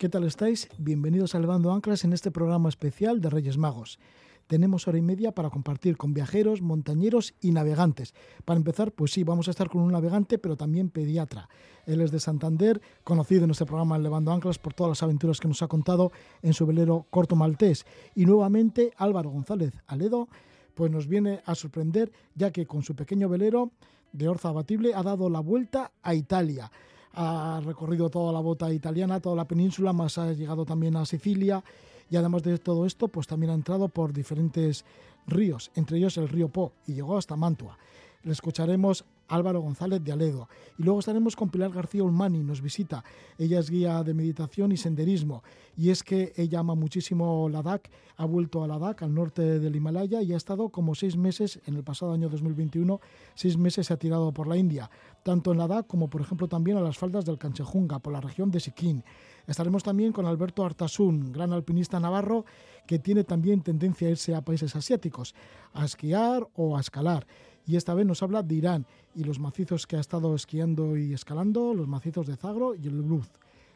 ¿Qué tal estáis? Bienvenidos a Levando Anclas en este programa especial de Reyes Magos. Tenemos hora y media para compartir con viajeros, montañeros y navegantes. Para empezar, pues sí, vamos a estar con un navegante, pero también pediatra. Él es de Santander, conocido en este programa Levando Anclas por todas las aventuras que nos ha contado en su velero corto maltés. Y nuevamente Álvaro González Aledo, pues nos viene a sorprender, ya que con su pequeño velero de Orza Abatible ha dado la vuelta a Italia ha recorrido toda la bota italiana, toda la península, más ha llegado también a Sicilia y además de todo esto, pues también ha entrado por diferentes ríos, entre ellos el río Po, y llegó hasta Mantua. Le escucharemos Álvaro González de Aledo. Y luego estaremos con Pilar García Ulmani, nos visita. Ella es guía de meditación y senderismo. Y es que ella ama muchísimo Ladakh, ha vuelto a Ladakh, al norte del Himalaya, y ha estado como seis meses, en el pasado año 2021, seis meses se ha tirado por la India, tanto en Ladakh como, por ejemplo, también a las faldas del Canchejunga, por la región de Sikkim. Estaremos también con Alberto Artasun, gran alpinista navarro que tiene también tendencia a irse a países asiáticos, a esquiar o a escalar y esta vez nos habla de Irán y los macizos que ha estado esquiando y escalando, los macizos de Zagro y el Bruz.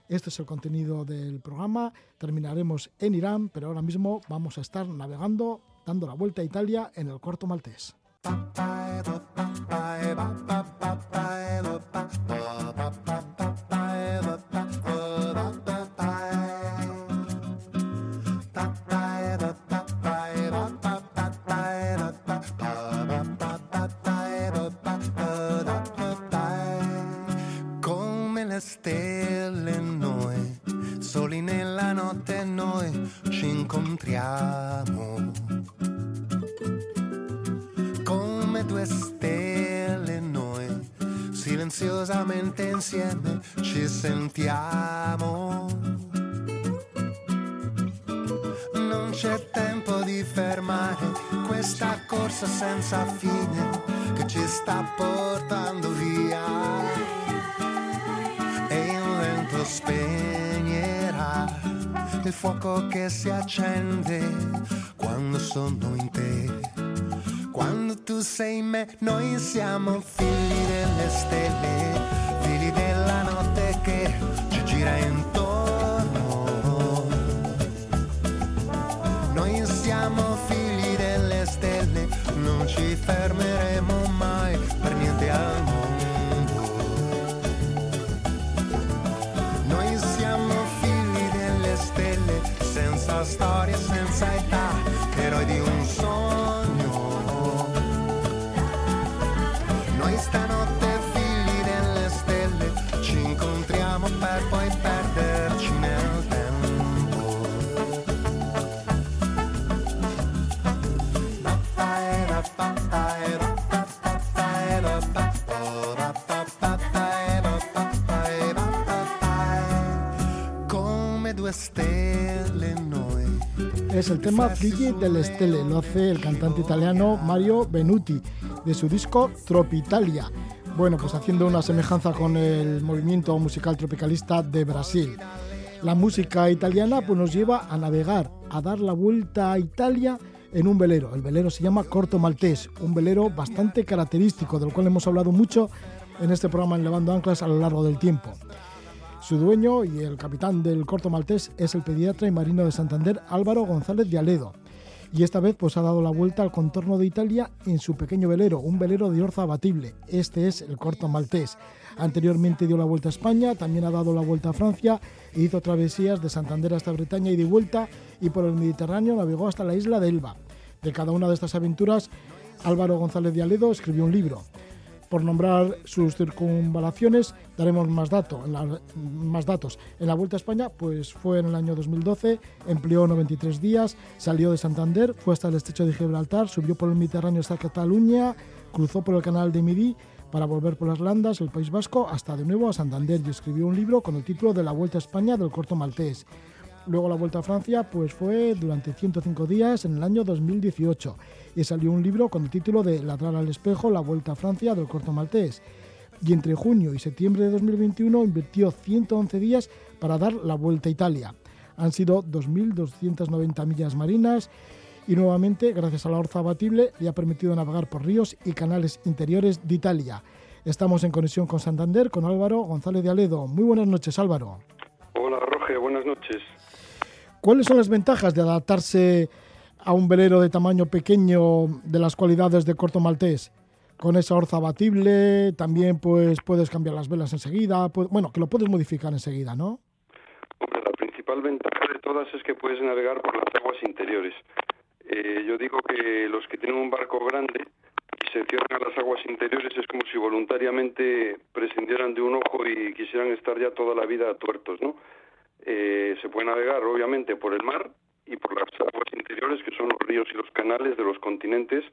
Este es el contenido del programa. Terminaremos en Irán, pero ahora mismo vamos a estar navegando, dando la vuelta a Italia en el corto maltés. Incontriamo. Come due stelle noi, silenziosamente insieme ci sentiamo. Non c'è tempo di fermare questa corsa senza fine che ci sta portando via il fuoco che si accende quando sono in te. Quando tu sei in me, noi siamo figli delle stelle, figli della notte che ci gira intorno. Es el tema Figli del Stelle, lo hace el cantante italiano Mario Benuti, de su disco Tropitalia. Bueno, pues haciendo una semejanza con el movimiento musical tropicalista de Brasil. La música italiana pues, nos lleva a navegar, a dar la vuelta a Italia en un velero. El velero se llama Corto Maltés, un velero bastante característico, del cual hemos hablado mucho en este programa en Levando Anclas a lo largo del tiempo. Su dueño y el capitán del corto maltés es el pediatra y marino de Santander Álvaro González de Aledo. Y esta vez pues ha dado la vuelta al contorno de Italia en su pequeño velero, un velero de orza abatible. Este es el corto maltés. Anteriormente dio la vuelta a España, también ha dado la vuelta a Francia e hizo travesías de Santander hasta Bretaña y de vuelta y por el Mediterráneo navegó hasta la isla de Elba. De cada una de estas aventuras, Álvaro González de Aledo escribió un libro. Por nombrar sus circunvalaciones, daremos más, más datos. En la Vuelta a España, pues fue en el año 2012, empleó 93 días, salió de Santander, fue hasta el estrecho de Gibraltar, subió por el Mediterráneo hasta Cataluña, cruzó por el canal de Midi para volver por las Landas, el País Vasco, hasta de nuevo a Santander y escribió un libro con el título de La Vuelta a España del corto maltés. Luego la Vuelta a Francia pues fue durante 105 días en el año 2018 y salió un libro con el título de Ladrar al espejo, la Vuelta a Francia del corto maltés. Y entre junio y septiembre de 2021 invirtió 111 días para dar la Vuelta a Italia. Han sido 2.290 millas marinas y nuevamente, gracias a la orza abatible, le ha permitido navegar por ríos y canales interiores de Italia. Estamos en conexión con Santander, con Álvaro González de Aledo. Muy buenas noches, Álvaro. Hola. Jorge, buenas noches. ¿Cuáles son las ventajas de adaptarse a un velero de tamaño pequeño de las cualidades de corto maltés? Con esa orza abatible, también pues puedes cambiar las velas enseguida, bueno, que lo puedes modificar enseguida, ¿no? la principal ventaja de todas es que puedes navegar por las aguas interiores. Eh, yo digo que los que tienen un barco grande y se cierran a las aguas interiores es como si voluntariamente prescindieran de un ojo y quisieran estar ya toda la vida tuertos, ¿no? Eh, se puede navegar obviamente por el mar y por las aguas interiores que son los ríos y los canales de los continentes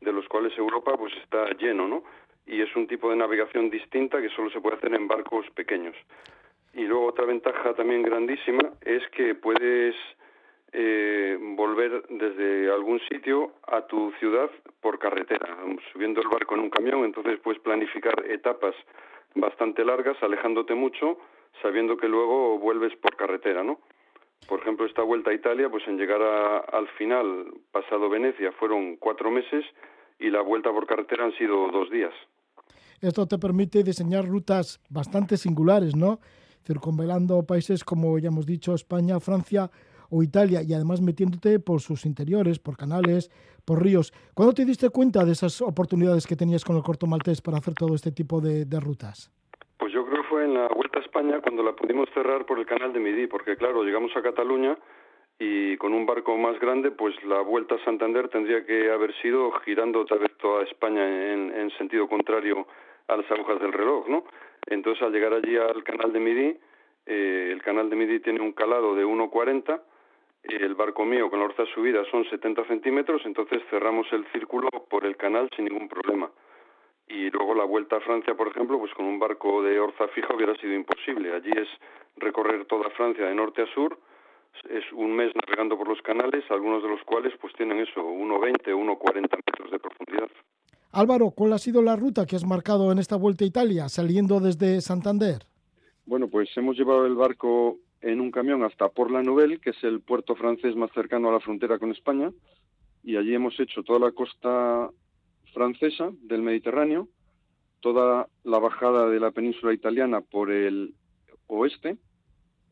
de los cuales Europa pues está lleno, ¿no? Y es un tipo de navegación distinta que solo se puede hacer en barcos pequeños. Y luego otra ventaja también grandísima es que puedes eh, volver desde algún sitio a tu ciudad por carretera, subiendo el barco en un camión, entonces puedes planificar etapas bastante largas, alejándote mucho, sabiendo que luego vuelves por carretera, ¿no? Por ejemplo, esta vuelta a Italia, pues en llegar al final, pasado Venecia, fueron cuatro meses y la vuelta por carretera han sido dos días. Esto te permite diseñar rutas bastante singulares, ¿no? Circunvelando países como ya hemos dicho, España, Francia o Italia, y además metiéndote por sus interiores, por canales, por ríos. ¿Cuándo te diste cuenta de esas oportunidades que tenías con el corto maltés para hacer todo este tipo de rutas? Pues yo creo que fue en la Vuelta a España cuando la pudimos cerrar por el canal de Midi, porque claro, llegamos a Cataluña y con un barco más grande, pues la Vuelta a Santander tendría que haber sido girando otra vez toda España en, sentido contrario a las agujas del reloj, ¿no? Entonces, al llegar allí al canal de Midi, eh, el canal de Midi tiene un calado de 1,40, el barco mío con la orza subida son 70 centímetros, entonces cerramos el círculo por el canal sin ningún problema. Y luego la vuelta a Francia, por ejemplo, pues con un barco de orza fija hubiera sido imposible. Allí es recorrer toda Francia de norte a sur, es un mes navegando por los canales, algunos de los cuales pues tienen eso, 1,20, 1,40 metros de profundidad. Álvaro, ¿cuál ha sido la ruta que has marcado en esta vuelta a Italia, saliendo desde Santander? Bueno, pues hemos llevado el barco en un camión hasta Port la Nouvelle, que es el puerto francés más cercano a la frontera con España, y allí hemos hecho toda la costa francesa del Mediterráneo, toda la bajada de la península italiana por el oeste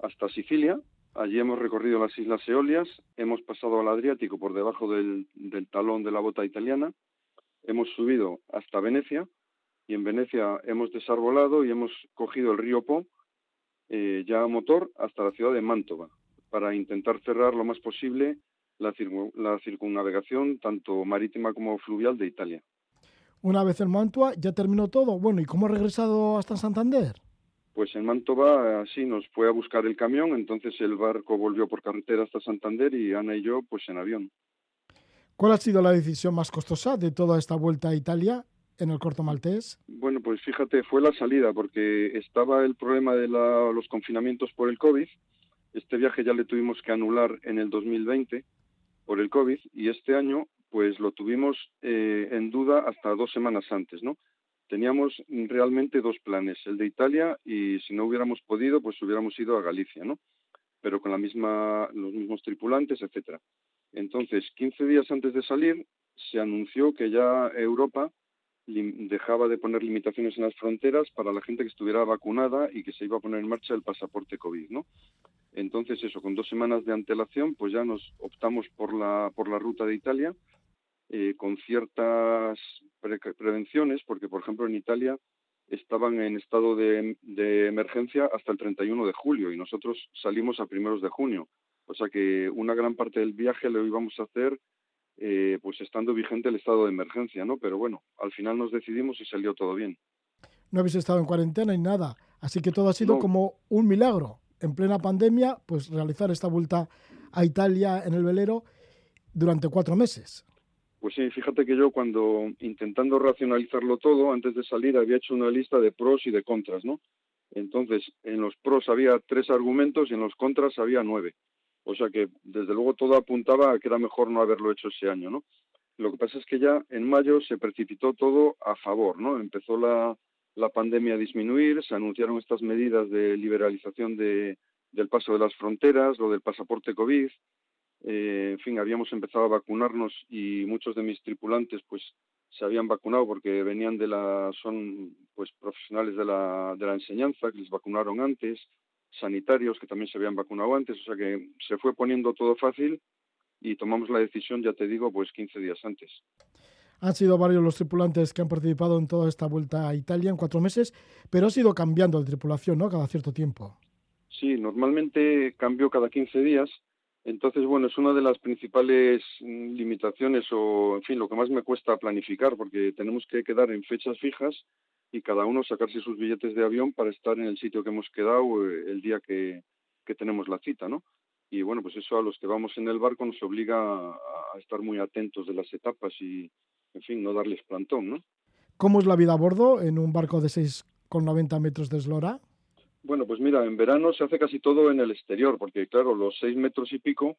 hasta Sicilia. Allí hemos recorrido las Islas Eolias, hemos pasado al Adriático por debajo del, talón de la bota italiana, hemos subido hasta Venecia y en Venecia hemos desarbolado y hemos cogido el río Po eh, ya a motor hasta la ciudad de Mantova para intentar cerrar lo más posible la, la circunnavegación tanto marítima como fluvial de Italia. Una vez en Mantua ya terminó todo. Bueno, ¿y cómo ha regresado hasta Santander? Pues en Mantova así nos fue a buscar el camión, entonces el barco volvió por carretera hasta Santander y Ana y yo pues en avión. ¿Cuál ha sido la decisión más costosa de toda esta vuelta a Italia en el corto maltés? Bueno, pues fíjate, fue la salida porque estaba el problema de los confinamientos por el COVID. Este viaje ya le tuvimos que anular en el 2020 por el COVID y este año pues lo tuvimos eh, en duda hasta dos semanas antes, ¿no? Teníamos realmente dos planes, el de Italia y si no hubiéramos podido, pues hubiéramos ido a Galicia, ¿no? Pero con la misma, los mismos tripulantes, etcétera. Entonces, 15 días antes de salir, se anunció que ya Europa dejaba de poner limitaciones en las fronteras para la gente que estuviera vacunada y que se iba a poner en marcha el pasaporte COVID, ¿no? Entonces eso, con dos semanas de antelación, pues ya nos optamos por la por la ruta de Italia eh, con ciertas prevenciones, porque por ejemplo en Italia estaban en estado de, de, emergencia hasta el 31 de julio y nosotros salimos a primeros de junio. O sea que una gran parte del viaje lo íbamos a hacer eh, pues estando vigente el estado de emergencia, ¿no? Pero bueno, al final nos decidimos y salió todo bien. No habéis estado en cuarentena ni nada, así que todo ha sido como un milagro. En plena pandemia, pues realizar esta vuelta a Italia en el velero durante cuatro meses. Pues sí, fíjate que yo cuando intentando racionalizarlo todo, antes de salir había hecho una lista de pros y de contras, ¿no? Entonces, en los pros había tres argumentos y en los contras había nueve. O sea que, desde luego, todo apuntaba a que era mejor no haberlo hecho ese año, ¿no? Lo que pasa es que ya en mayo se precipitó todo a favor, ¿no? Empezó la, la pandemia a disminuir, se anunciaron estas medidas de liberalización de, del paso de las fronteras, lo del pasaporte COVID, eh, en fin, habíamos empezado a vacunarnos y muchos de mis tripulantes pues se habían vacunado porque venían de la, son pues profesionales de la, de la enseñanza, que les vacunaron antes, sanitarios que también se habían vacunado antes, o sea que se fue poniendo todo fácil y tomamos la decisión, ya te digo, pues 15 días antes. Han sido varios los tripulantes que han participado en toda esta vuelta a Italia en cuatro meses, pero ha sido cambiando de tripulación, ¿no? Cada cierto tiempo. Sí, normalmente cambio cada 15 días. Entonces, bueno, es una de las principales mm, limitaciones o, en fin, lo que más me cuesta planificar, porque tenemos que quedar en fechas fijas y cada uno sacarse sus billetes de avión para estar en el sitio que hemos quedado eh, el día que, tenemos la cita, ¿no? Y bueno, pues eso a los que vamos en el barco nos obliga a, estar muy atentos de las etapas y, en fin, no darles plantón, ¿no? ¿Cómo es la vida a bordo en un barco de 6,90 metros de eslora? Bueno, pues mira, en verano se hace casi todo en el exterior, porque claro, los 6 metros y pico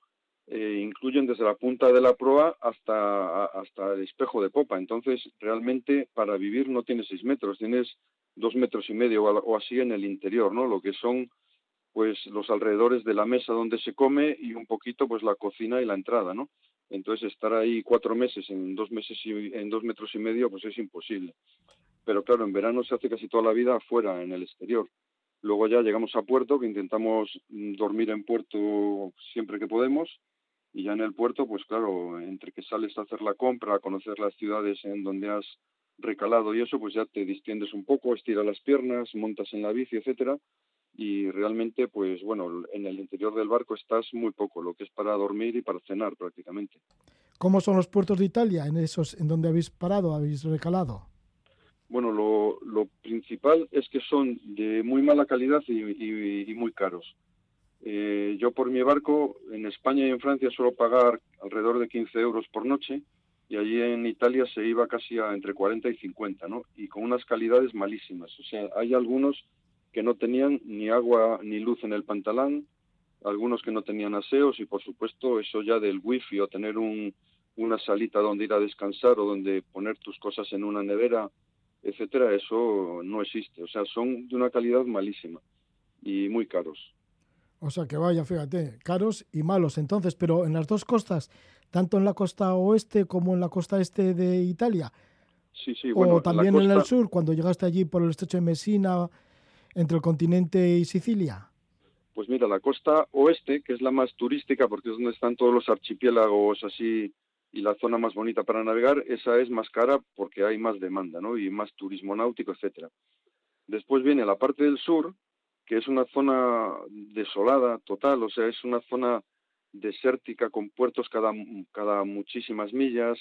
eh, incluyen desde la punta de la proa hasta, hasta el espejo de popa. Entonces, realmente para vivir no tienes seis metros, tienes dos metros y medio o así en el interior, ¿no? Lo que son pues los alrededores de la mesa donde se come y un poquito pues la cocina y la entrada, ¿no? Entonces estar ahí cuatro meses en dos meses y en dos metros y medio pues es imposible. Pero claro, en verano se hace casi toda la vida afuera, en el exterior. Luego ya llegamos a puerto, que intentamos mm, dormir en puerto siempre que podemos y ya en el puerto, pues claro, entre que sales a hacer la compra, a conocer las ciudades en donde has recalado y eso, pues ya te distiendes un poco, estiras las piernas, montas en la bici, etcétera, y realmente, pues bueno, en el interior del barco estás muy poco, lo que es para dormir y para cenar prácticamente. ¿Cómo son los puertos de Italia en esos en donde habéis parado, habéis recalado? Bueno, lo, principal es que son de muy mala calidad y muy caros. Eh, yo por mi barco en España y en Francia suelo pagar alrededor de 15 euros por noche y allí en Italia se iba casi a entre 40 y 50, ¿no? Y con unas calidades malísimas. O sea, hay algunos que no tenían ni agua ni luz en el pantalán, algunos que no tenían aseos y por supuesto eso ya del wifi o tener un, una salita donde ir a descansar o donde poner tus cosas en una nevera, etcétera, eso no existe. O sea, son de una calidad malísima y muy caros. O sea que vaya, fíjate, caros y malos entonces, pero en las dos costas, tanto en la costa oeste como en la costa este de Italia. Sí, sí, bueno, o también en, el sur, cuando llegaste allí por el estrecho de Messina, entre el continente y Sicilia. Pues mira, la costa oeste, que es la más turística, porque es donde están todos los archipiélagos así y la zona más bonita para navegar, esa es más cara porque hay más demanda, ¿no? Y más turismo náutico, etcétera. Después viene la parte del sur, que es una zona desolada total, o sea, es una zona desértica con puertos cada, cada muchísimas millas,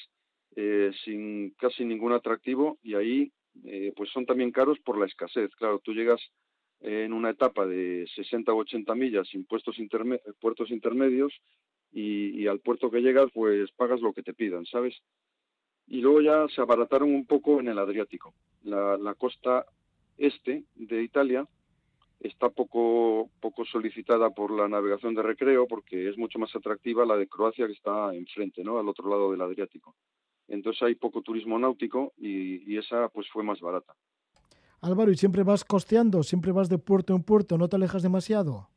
eh, sin casi ningún atractivo y ahí eh, pues son también caros por la escasez. Claro, tú llegas en una etapa de 60 o 80 millas sin puestos puertos intermedios y, al puerto que llegas pues pagas lo que te pidan, ¿sabes? Y luego ya se abarataron un poco en el Adriático. la costa este de Italia está poco, poco solicitada por la navegación de recreo porque es mucho más atractiva la de Croacia que está enfrente, ¿no? Al otro lado del Adriático. Entonces hay poco turismo náutico y, esa pues fue más barata. Álvaro, ¿y siempre vas costeando? ¿Siempre vas de puerto en puerto? ¿No te alejas demasiado?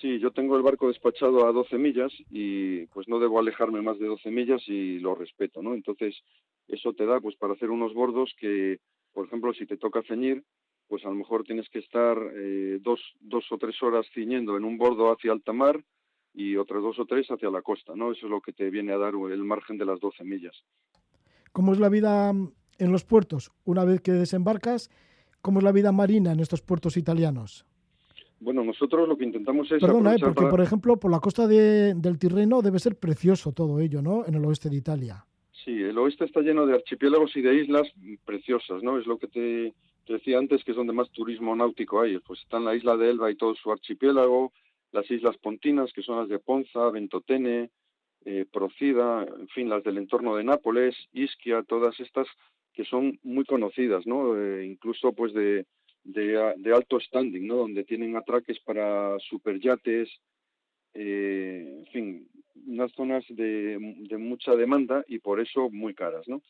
Sí, yo tengo el barco despachado a 12 millas y pues no debo alejarme más de 12 millas y lo respeto, ¿no? Entonces eso te da pues para hacer unos bordos que, por ejemplo, si te toca ceñir, pues a lo mejor tienes que estar eh, dos, dos o tres horas ciñendo en un bordo hacia alta mar y otras dos o tres hacia la costa, ¿no? Eso es lo que te viene a dar el margen de las 12 millas. ¿Cómo es la vida en los puertos? Una vez que desembarcas, ¿cómo es la vida marina en estos puertos italianos? Bueno, nosotros lo que intentamos es... Perdona, ¿eh? porque por ejemplo, por la costa del Tirreno debe ser precioso todo ello, ¿no? En el oeste de Italia. Sí, el oeste está lleno de archipiélagos y de islas preciosas, ¿no? Es lo que te decía antes que es donde más turismo náutico hay. Pues están la isla de Elba y todo su archipiélago, las islas pontinas, que son las de Ponza, Ventotene, eh, Procida, en fin, las del entorno de Nápoles, Ischia, todas estas que son muy conocidas, ¿no? Eh, incluso pues de, de, alto standing, ¿no? Donde tienen atraques para superyates, eh, en fin, unas zonas de, de mucha demanda y por eso muy caras, ¿no?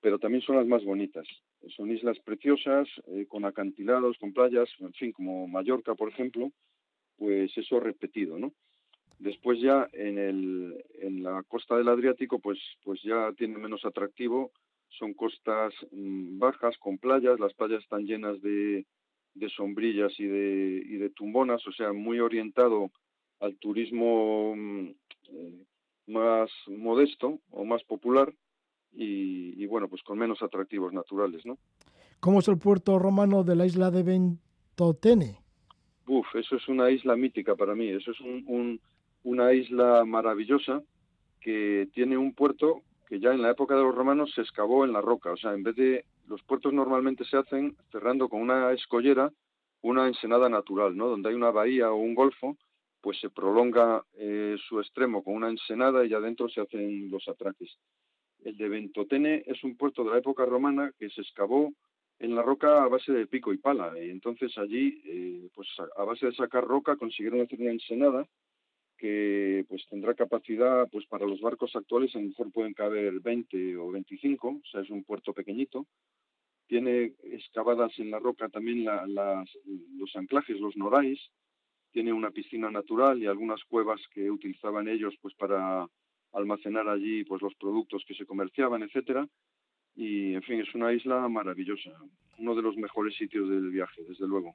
Pero también son las más bonitas. Son islas preciosas, eh, con acantilados, con playas, en fin, como Mallorca, por ejemplo, pues eso repetido, ¿no? Después ya en, el, en la costa del Adriático, pues, pues ya tiene menos atractivo, son costas mm, bajas con playas, las playas están llenas de, de sombrillas y de, y de tumbonas, o sea, muy orientado al turismo mm, eh, más modesto o más popular y, y, bueno, pues con menos atractivos naturales, ¿no? ¿Cómo es el puerto romano de la isla de Ventotene? Uf, eso es una isla mítica para mí, eso es un, un, una isla maravillosa que tiene un puerto que ya en la época de los romanos se excavó en la roca, o sea, en vez de los puertos normalmente se hacen cerrando con una escollera una ensenada natural, ¿no? Donde hay una bahía o un golfo, pues se prolonga eh, su extremo con una ensenada y adentro se hacen los atraques. El de Ventotene es un puerto de la época romana que se excavó en la roca a base de pico y pala. Y entonces allí, eh, pues a base de sacar roca, consiguieron hacer una ensenada que pues tendrá capacidad pues para los barcos actuales a lo mejor pueden caber 20 o 25, o sea, es un puerto pequeñito. Tiene excavadas en la roca también la, las, los anclajes, los norais. Tiene una piscina natural y algunas cuevas que utilizaban ellos pues para almacenar allí pues los productos que se comerciaban, etcétera y en fin, es una isla maravillosa, uno de los mejores sitios del viaje, desde luego.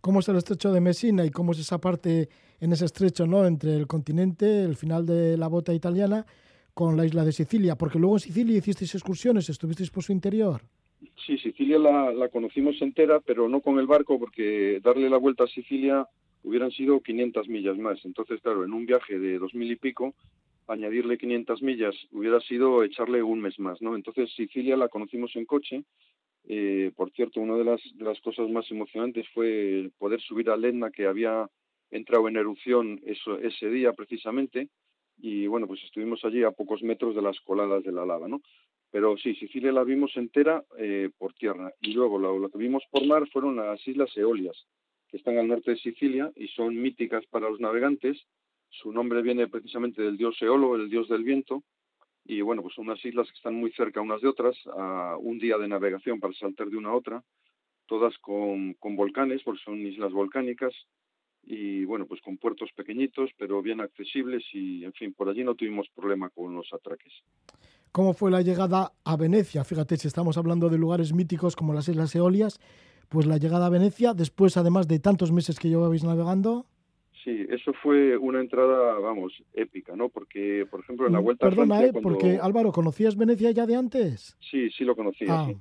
¿Cómo es el estrecho de Messina y cómo es esa parte en ese estrecho, ¿no? entre el continente, el final de la bota italiana, con la isla de Sicilia? Porque luego en Sicilia hicisteis excursiones, estuvisteis por su interior. Sí, Sicilia la, la conocimos entera, pero no con el barco, porque darle la vuelta a Sicilia hubieran sido 500 millas más. Entonces, claro, en un viaje de dos mil y pico, añadirle 500 millas hubiera sido echarle un mes más, ¿no? Entonces Sicilia la conocimos en coche. Eh, por cierto, una de las, las cosas más emocionantes fue poder subir al Etna que había entrado en erupción eso, ese día precisamente y bueno, pues estuvimos allí a pocos metros de las coladas de la lava, ¿no? Pero sí, Sicilia la vimos entera eh, por tierra y luego lo, lo que vimos por mar fueron las Islas Eolias, que están al norte de Sicilia y son míticas para los navegantes su nombre viene precisamente del dios Eolo, el dios del viento, y bueno, pues son unas islas que están muy cerca unas de otras, a un día de navegación para saltar de una a otra, todas con, con volcanes, porque son islas volcánicas, y bueno, pues con puertos pequeñitos, pero bien accesibles, y en fin, por allí no tuvimos problema con los atraques. ¿Cómo fue la llegada a Venecia? Fíjate, si estamos hablando de lugares míticos como las Islas Eolias, pues la llegada a Venecia, después además de tantos meses que llevabais navegando. Sí, eso fue una entrada, vamos, épica, ¿no? Porque, por ejemplo, en la Mm, vuelta Perdona, a Francia... ¿eh? cuando- porque Álvaro, ¿conocías Venecia ya de antes? Sí, sí lo conocía, Ah, sí.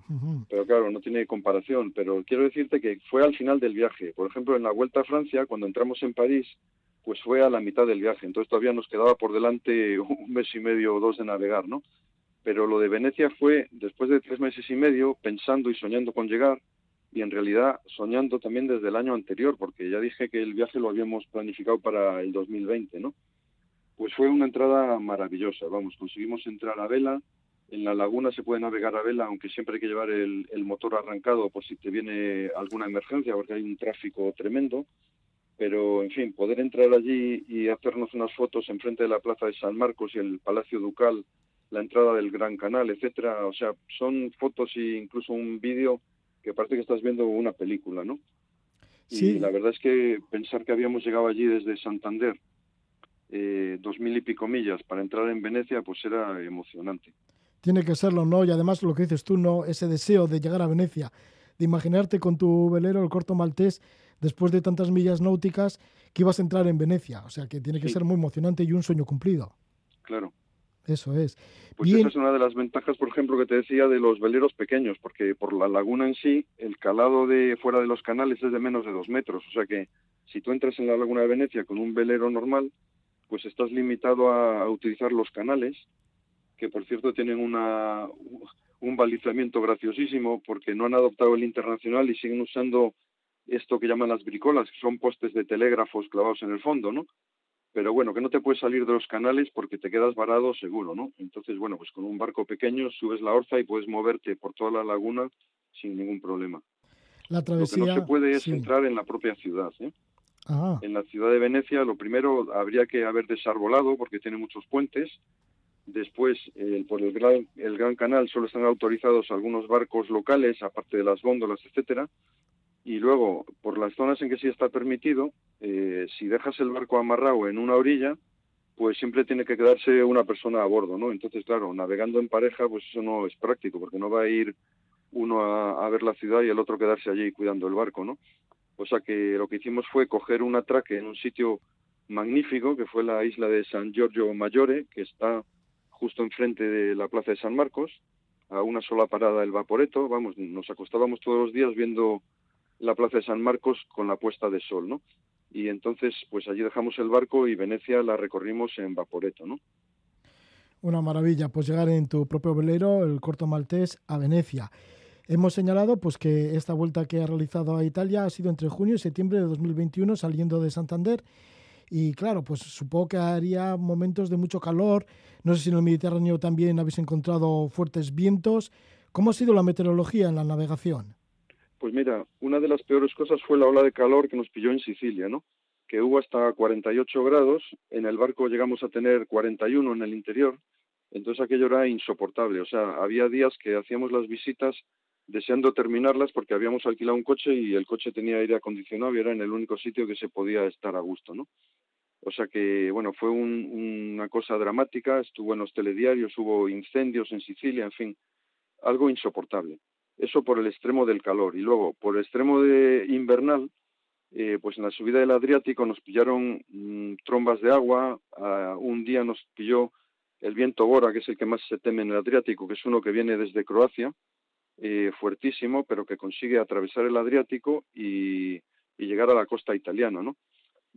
Pero claro, no tiene comparación. Pero quiero decirte que fue al final del viaje. Por ejemplo, en la vuelta a Francia, cuando entramos en París, pues fue a la mitad del viaje. Entonces todavía nos quedaba por delante un mes y medio o dos de navegar, ¿no? Pero lo de Venecia fue después de tres meses y medio, pensando y soñando con llegar, y en realidad soñando también desde el año anterior, porque ya dije que el viaje lo habíamos planificado para el 2020, ¿no? Pues fue una entrada maravillosa, vamos, conseguimos entrar a vela, en la laguna se puede navegar a vela, aunque siempre hay que llevar el, motor arrancado por si te viene alguna emergencia, porque hay un tráfico tremendo. Pero, en fin, poder entrar allí y hacernos unas fotos enfrente de la Plaza de San Marcos y el Palacio Ducal, la entrada del Gran Canal, etcétera, o sea, son fotos e incluso un vídeo que parece que estás viendo una película, ¿no? Sí. Y la verdad es que pensar que habíamos llegado allí desde Santander, eh, dos mil y pico millas, para entrar en Venecia, pues era emocionante. Tiene que serlo, ¿no? Y además lo que dices tú, ¿no? Ese deseo de llegar a Venecia, de imaginarte con tu velero, el corto maltés, después de tantas millas náuticas, que ibas a entrar en Venecia. O sea, que tiene que Sí. ser muy emocionante y un sueño cumplido. Claro. Eso es. Pues Bien. esa es una de las ventajas, por ejemplo, que te decía de los veleros pequeños, porque por la laguna en sí, el calado de fuera de los canales es de menos de dos metros. O sea que si tú entras en la laguna de Venecia con un velero normal, pues estás limitado a, a utilizar los canales, que por cierto tienen una, un balizamiento graciosísimo, porque no han adoptado el internacional y siguen usando esto que llaman las bricolas, que son postes de telégrafos clavados en el fondo, ¿no? Pero bueno, que no te puedes salir de los canales porque te quedas varado seguro, ¿no? Entonces, bueno, pues con un barco pequeño subes la orza y puedes moverte por toda la laguna sin ningún problema. La Lo que no se puede es sí. entrar en la propia ciudad, ¿eh? Ah, En la ciudad de Venecia, lo primero habría que haber desarbolado porque tiene muchos puentes. Después, el- por el gran, el gran Canal solo están autorizados algunos barcos locales, aparte de las góndolas, etcétera. Y luego, por las zonas en que sí está permitido, eh, si dejas el barco amarrado en una orilla, pues siempre tiene que quedarse una persona a bordo, ¿no? Entonces, claro, navegando en pareja, pues eso no es práctico, porque no va a ir uno a, ver la ciudad y el otro quedarse allí cuidando el barco, ¿no? O sea que lo que hicimos fue coger un atraque en un sitio magnífico, que fue la isla de San Giorgio Maggiore, que está justo enfrente de la plaza de San Marcos, a una sola parada del Vaporeto. Vamos, nos acostábamos todos los días viendo la plaza de San Marcos con la puesta de sol, ¿no? Y entonces, pues allí dejamos el barco y Venecia la recorrimos en Vaporeto, ¿no? Una maravilla, pues llegar en tu propio velero, el corto maltés, a Venecia. Hemos señalado pues que esta vuelta que ha realizado a Italia ha sido entre junio y septiembre de 2021 saliendo de Santander y claro, pues supongo que haría momentos de mucho calor. No sé si en el Mediterráneo también habéis encontrado fuertes vientos. ¿Cómo ha sido la meteorología en la navegación? Pues mira, una de las peores cosas fue la ola de calor que nos pilló en Sicilia, ¿no? Que hubo hasta 48 grados, en el barco llegamos a tener 41 en el interior, entonces aquello era insoportable, o sea, había días que hacíamos las visitas deseando terminarlas porque habíamos alquilado un coche y el coche tenía aire acondicionado y era en el único sitio que se podía estar a gusto, ¿no? O sea que, bueno, fue una cosa dramática, estuvo en los telediarios, hubo incendios en Sicilia, en fin, algo insoportable. Eso por el extremo del calor. Y luego, por el extremo de invernal, eh, pues en la subida del Adriático nos pillaron mm, trombas de agua, un día nos pilló el viento Bora, que es el que más se teme en el Adriático, que es uno que viene desde Croacia, eh, fuertísimo, pero que consigue atravesar el Adriático y, y llegar a la costa italiana, ¿no?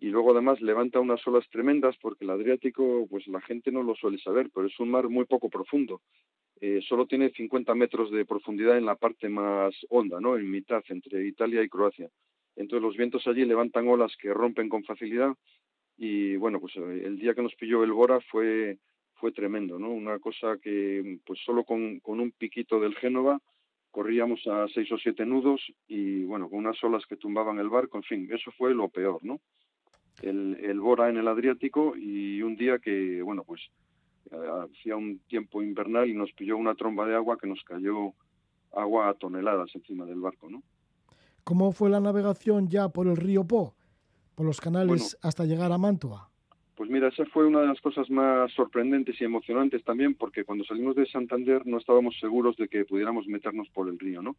y luego además levanta unas olas tremendas porque el Adriático, pues la gente no lo suele saber, pero es un mar muy poco profundo. Eh, solo tiene 50 metros de profundidad en la parte más honda, ¿no? En mitad, entre Italia y Croacia. Entonces los vientos allí levantan olas que rompen con facilidad y bueno, pues eh, el día que nos pilló el Bora fue fue tremendo, ¿no? Una cosa que pues solo con, con un piquito del Génova corríamos a seis o siete nudos y bueno, con unas olas que tumbaban el barco, en fin, eso fue lo peor, ¿no? el, Bora en el Adriático y un día que, bueno, pues hacía un tiempo invernal y nos pilló una tromba de agua que nos cayó agua a toneladas encima del barco, ¿no? ¿Cómo fue la navegación ya por el río Po, por los canales hasta llegar a Mantua? Pues mira, esa fue una de las cosas más sorprendentes y emocionantes también, porque cuando salimos de Santander no estábamos seguros de que pudiéramos meternos por el río, ¿no?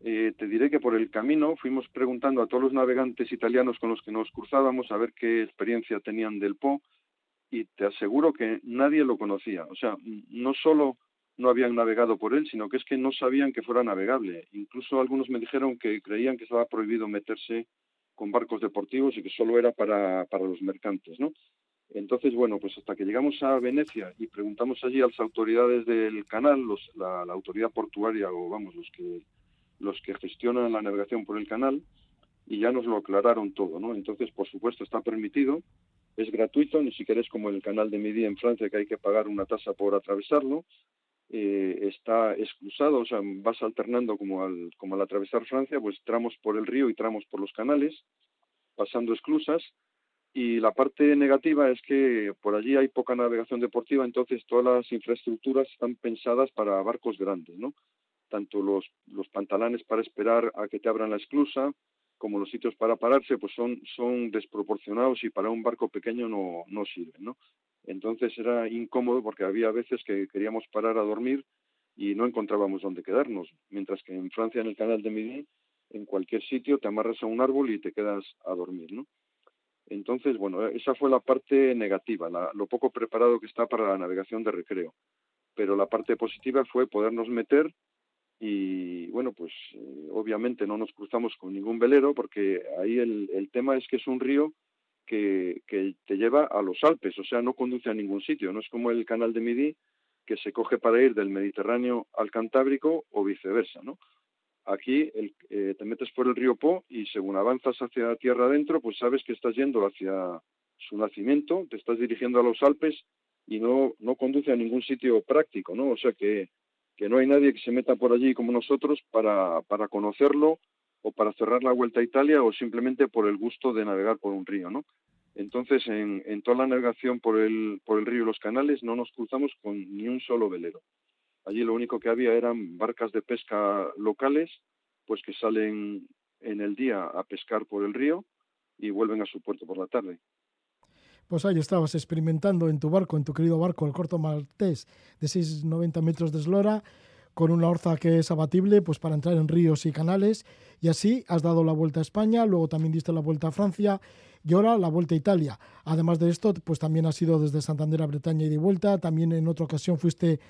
Eh, te diré que por el camino fuimos preguntando a todos los navegantes italianos con los que nos cruzábamos a ver qué experiencia tenían del Po y te aseguro que nadie lo conocía. O sea, no solo no habían navegado por él, sino que es que no sabían que fuera navegable. Incluso algunos me dijeron que creían que estaba prohibido meterse con barcos deportivos y que solo era para, para los mercantes, ¿no? Entonces, bueno, pues hasta que llegamos a Venecia y preguntamos allí a las autoridades del canal, los, la autoridad portuaria o vamos, los que los que gestionan la navegación por el canal y ya nos lo aclararon todo, ¿no? Entonces, por supuesto, está permitido, es gratuito, ni siquiera es como el canal de Midi en Francia que hay que pagar una tasa por atravesarlo, eh, está exclusado, o sea, vas alternando como al, como al atravesar Francia, pues tramos por el río y tramos por los canales, pasando esclusas, y la parte negativa es que por allí hay poca navegación deportiva, entonces todas las infraestructuras están pensadas para barcos grandes, ¿no? tanto los, los pantalanes para esperar a que te abran la esclusa como los sitios para pararse, pues son, son desproporcionados y para un barco pequeño no, no sirven, ¿no? Entonces era incómodo porque había veces que queríamos parar a dormir y no encontrábamos dónde quedarnos, mientras que en Francia, en el canal de Midi, en cualquier sitio te amarras a un árbol y te quedas a dormir, ¿no? Entonces, bueno, esa fue la parte negativa, lo poco preparado que está para la navegación de recreo. Pero la parte positiva fue podernos meter y bueno, pues eh, obviamente no nos cruzamos con ningún velero porque ahí el, el tema es que es un río que, que, te lleva a los Alpes, o sea, no conduce a ningún sitio, no es como el canal de Midi que se coge para ir del Mediterráneo al Cantábrico o viceversa, ¿no? Aquí el, eh, te metes por el río Po y según avanzas hacia tierra adentro, pues sabes que estás yendo hacia su nacimiento, te estás dirigiendo a los Alpes y no, no conduce a ningún sitio práctico, ¿no? O sea que que no hay nadie que se meta por allí como nosotros para, para conocerlo o para cerrar la vuelta a Italia o simplemente por el gusto de navegar por un río, ¿no? Entonces, en, en toda la navegación por el, por el río y los canales no nos cruzamos con ni un solo velero. Allí lo único que había eran barcas de pesca locales, pues que salen en el día a pescar por el río y vuelven a su puerto por la tarde. Pues ahí estabas experimentando en tu barco, en tu querido barco, el corto maltés de 6,90 metros de eslora, con una orza que es abatible pues para entrar en ríos y canales y así has dado la vuelta a España, luego también diste la vuelta a Francia y ahora la vuelta a Italia. Además de esto, pues también has ido desde Santander a Bretaña y de vuelta, también en otra ocasión fuiste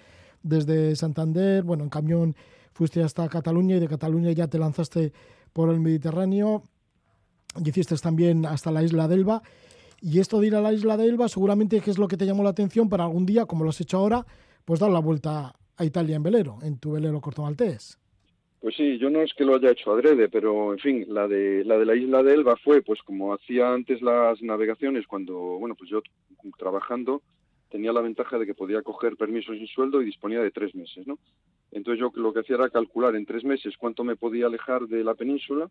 desde Santander, bueno, en camión fuiste hasta Cataluña y de Cataluña ya te lanzaste por el Mediterráneo y hiciste también hasta la isla de Elba. Y esto de ir a la isla de Elba seguramente es lo que te llamó la atención para algún día, como lo has hecho ahora, pues dar la vuelta a Italia en velero, en tu velero corto maltés. Pues sí, yo no es que lo haya hecho adrede, pero en fin, la de la de la isla de Elba fue pues como hacía antes las navegaciones cuando, bueno, pues yo trabajando tenía la ventaja de que podía coger permisos sin sueldo y disponía de tres meses, ¿no? Entonces yo lo que hacía era calcular en tres meses cuánto me podía alejar de la península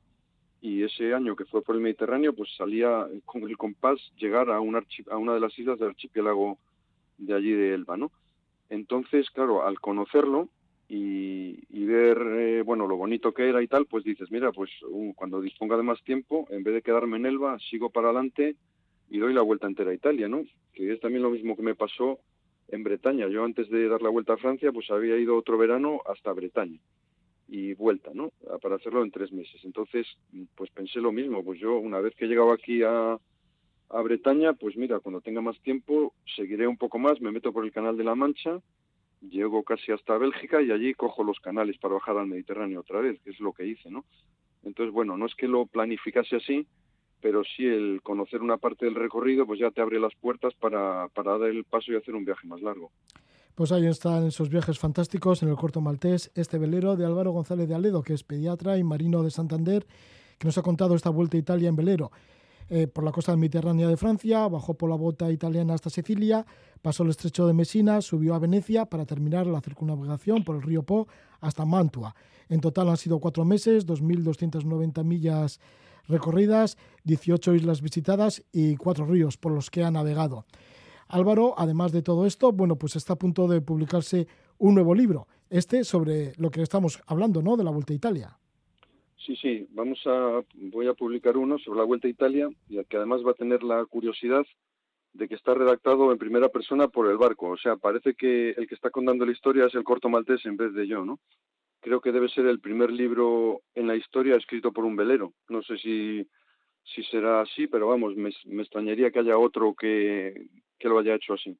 y ese año que fue por el Mediterráneo, pues salía con el compás llegar a, un a una de las islas del archipiélago de allí de Elba, ¿no? Entonces, claro, al conocerlo y, ver, eh, bueno, lo bonito que era y tal, pues dices, mira, pues uh, cuando disponga de más tiempo, en vez de quedarme en Elba, sigo para adelante y doy la vuelta entera a Italia, ¿no? Que es también lo mismo que me pasó en Bretaña. Yo antes de dar la vuelta a Francia, pues había ido otro verano hasta Bretaña y vuelta, ¿no? Para hacerlo en tres meses. Entonces, pues pensé lo mismo. Pues yo, una vez que he llegado aquí a, Bretaña, pues mira, cuando tenga más tiempo, seguiré un poco más, me meto por el Canal de la Mancha, llego casi hasta Bélgica y allí cojo los canales para bajar al Mediterráneo otra vez, que es lo que hice, ¿no? Entonces, bueno, no es que lo planificase así, pero sí el conocer una parte del recorrido, pues ya te abre las puertas para, para dar el paso y hacer un viaje más largo. Pues ahí están esos viajes fantásticos en el corto maltés, este velero de Álvaro González de Aledo, que es pediatra y marino de Santander, que nos ha contado esta vuelta a Italia en velero. Eh, por la costa mediterránea de Francia, bajó por la bota italiana hasta Sicilia, pasó el estrecho de Messina, subió a Venecia para terminar la circunnavegación por el río Po hasta Mantua. En total han sido cuatro meses, 2.290 millas recorridas, 18 islas visitadas y cuatro ríos por los que ha navegado. Álvaro, además de todo esto, bueno, pues está a punto de publicarse un nuevo libro, este sobre lo que estamos hablando, ¿no? De la Vuelta a Italia. Sí, sí, vamos a, voy a publicar uno sobre la Vuelta a Italia, y que además va a tener la curiosidad de que está redactado en primera persona por el barco. O sea, parece que el que está contando la historia es el corto maltés en vez de yo, ¿no? Creo que debe ser el primer libro en la historia escrito por un velero. No sé si, si será así, pero vamos, me, extrañaría que haya otro que, que, lo haya hecho así.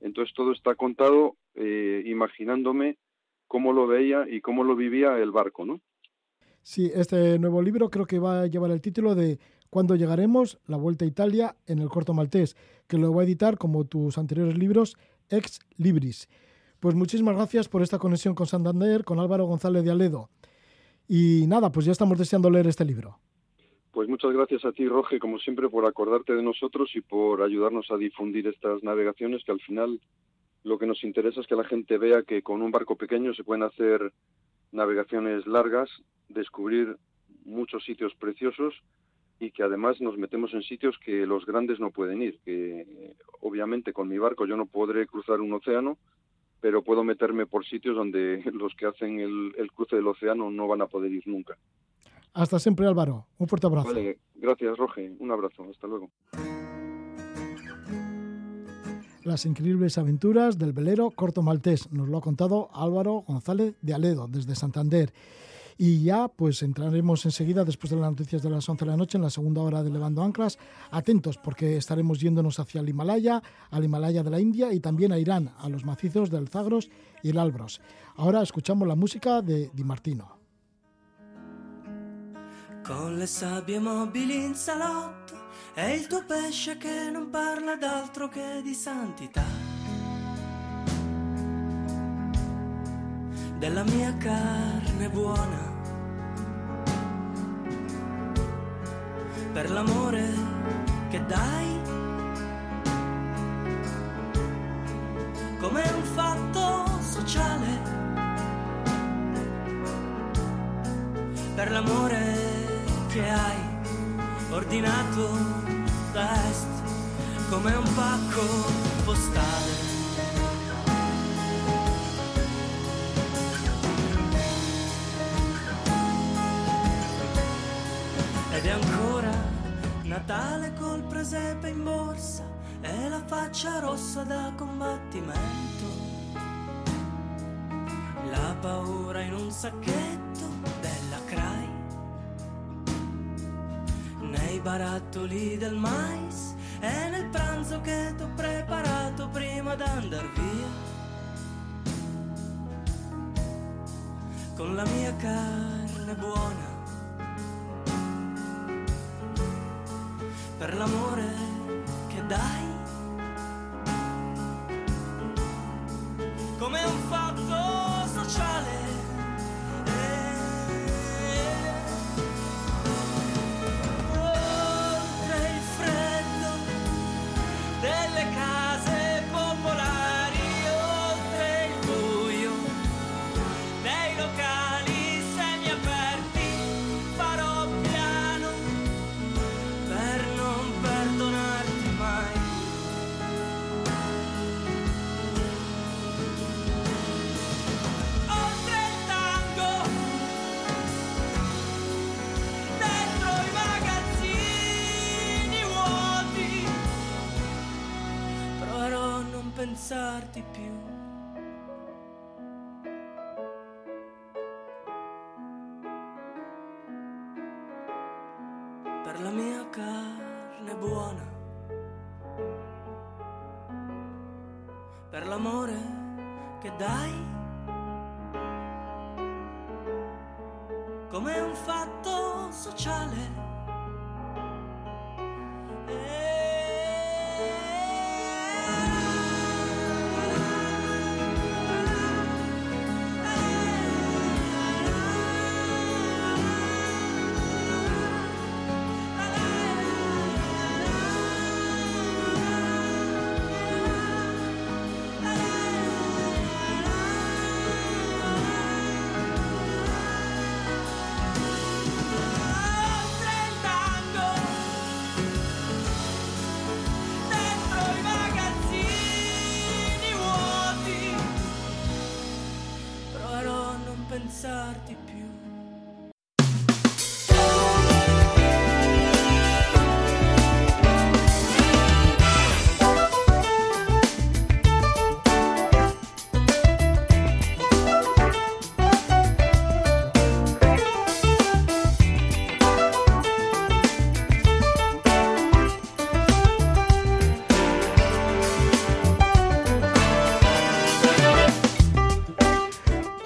Entonces todo está contado eh, imaginándome cómo lo veía y cómo lo vivía el barco, ¿no? Sí, este nuevo libro creo que va a llevar el título de Cuando llegaremos? La Vuelta a Italia en el corto maltés, que lo va a editar como tus anteriores libros, Ex Libris. Pues muchísimas gracias por esta conexión con Santander, con Álvaro González de Aledo. Y nada, pues ya estamos deseando leer este libro. Pues muchas gracias a ti, Roge, como siempre, por acordarte de nosotros y por ayudarnos a difundir estas navegaciones, que al final lo que nos interesa es que la gente vea que con un barco pequeño se pueden hacer navegaciones largas, descubrir muchos sitios preciosos y que además nos metemos en sitios que los grandes no pueden ir, que obviamente con mi barco yo no podré cruzar un océano, pero puedo meterme por sitios donde los que hacen el, cruce del océano no van a poder ir nunca. Hasta siempre, Álvaro. Un fuerte abrazo. Vale, gracias, Roge. Un abrazo. Hasta luego. Las increíbles aventuras del velero corto maltés. Nos lo ha contado Álvaro González de Aledo, desde Santander. Y ya pues entraremos enseguida, después de las noticias de las 11 de la noche, en la segunda hora de Levando Anclas. Atentos, porque estaremos yéndonos hacia el Himalaya, al Himalaya de la India y también a Irán, a los macizos del Zagros y el Albros. Ahora escuchamos la música de Di Martino. Con le sabbie mobili in salotto è il tuo pesce che non parla d'altro che di santità. Della mia carne buona. Per l'amore che dai. Come un fatto sociale. Per l'amore che hai ordinato da est come un pacco postale. Ed è ancora Natale col presepe in borsa e la faccia rossa da combattimento. la paura in un sacchetto barattoli del mais e nel pranzo che t'ho preparato prima d'andar via. Con la mia carne buona, per l'amore che dai.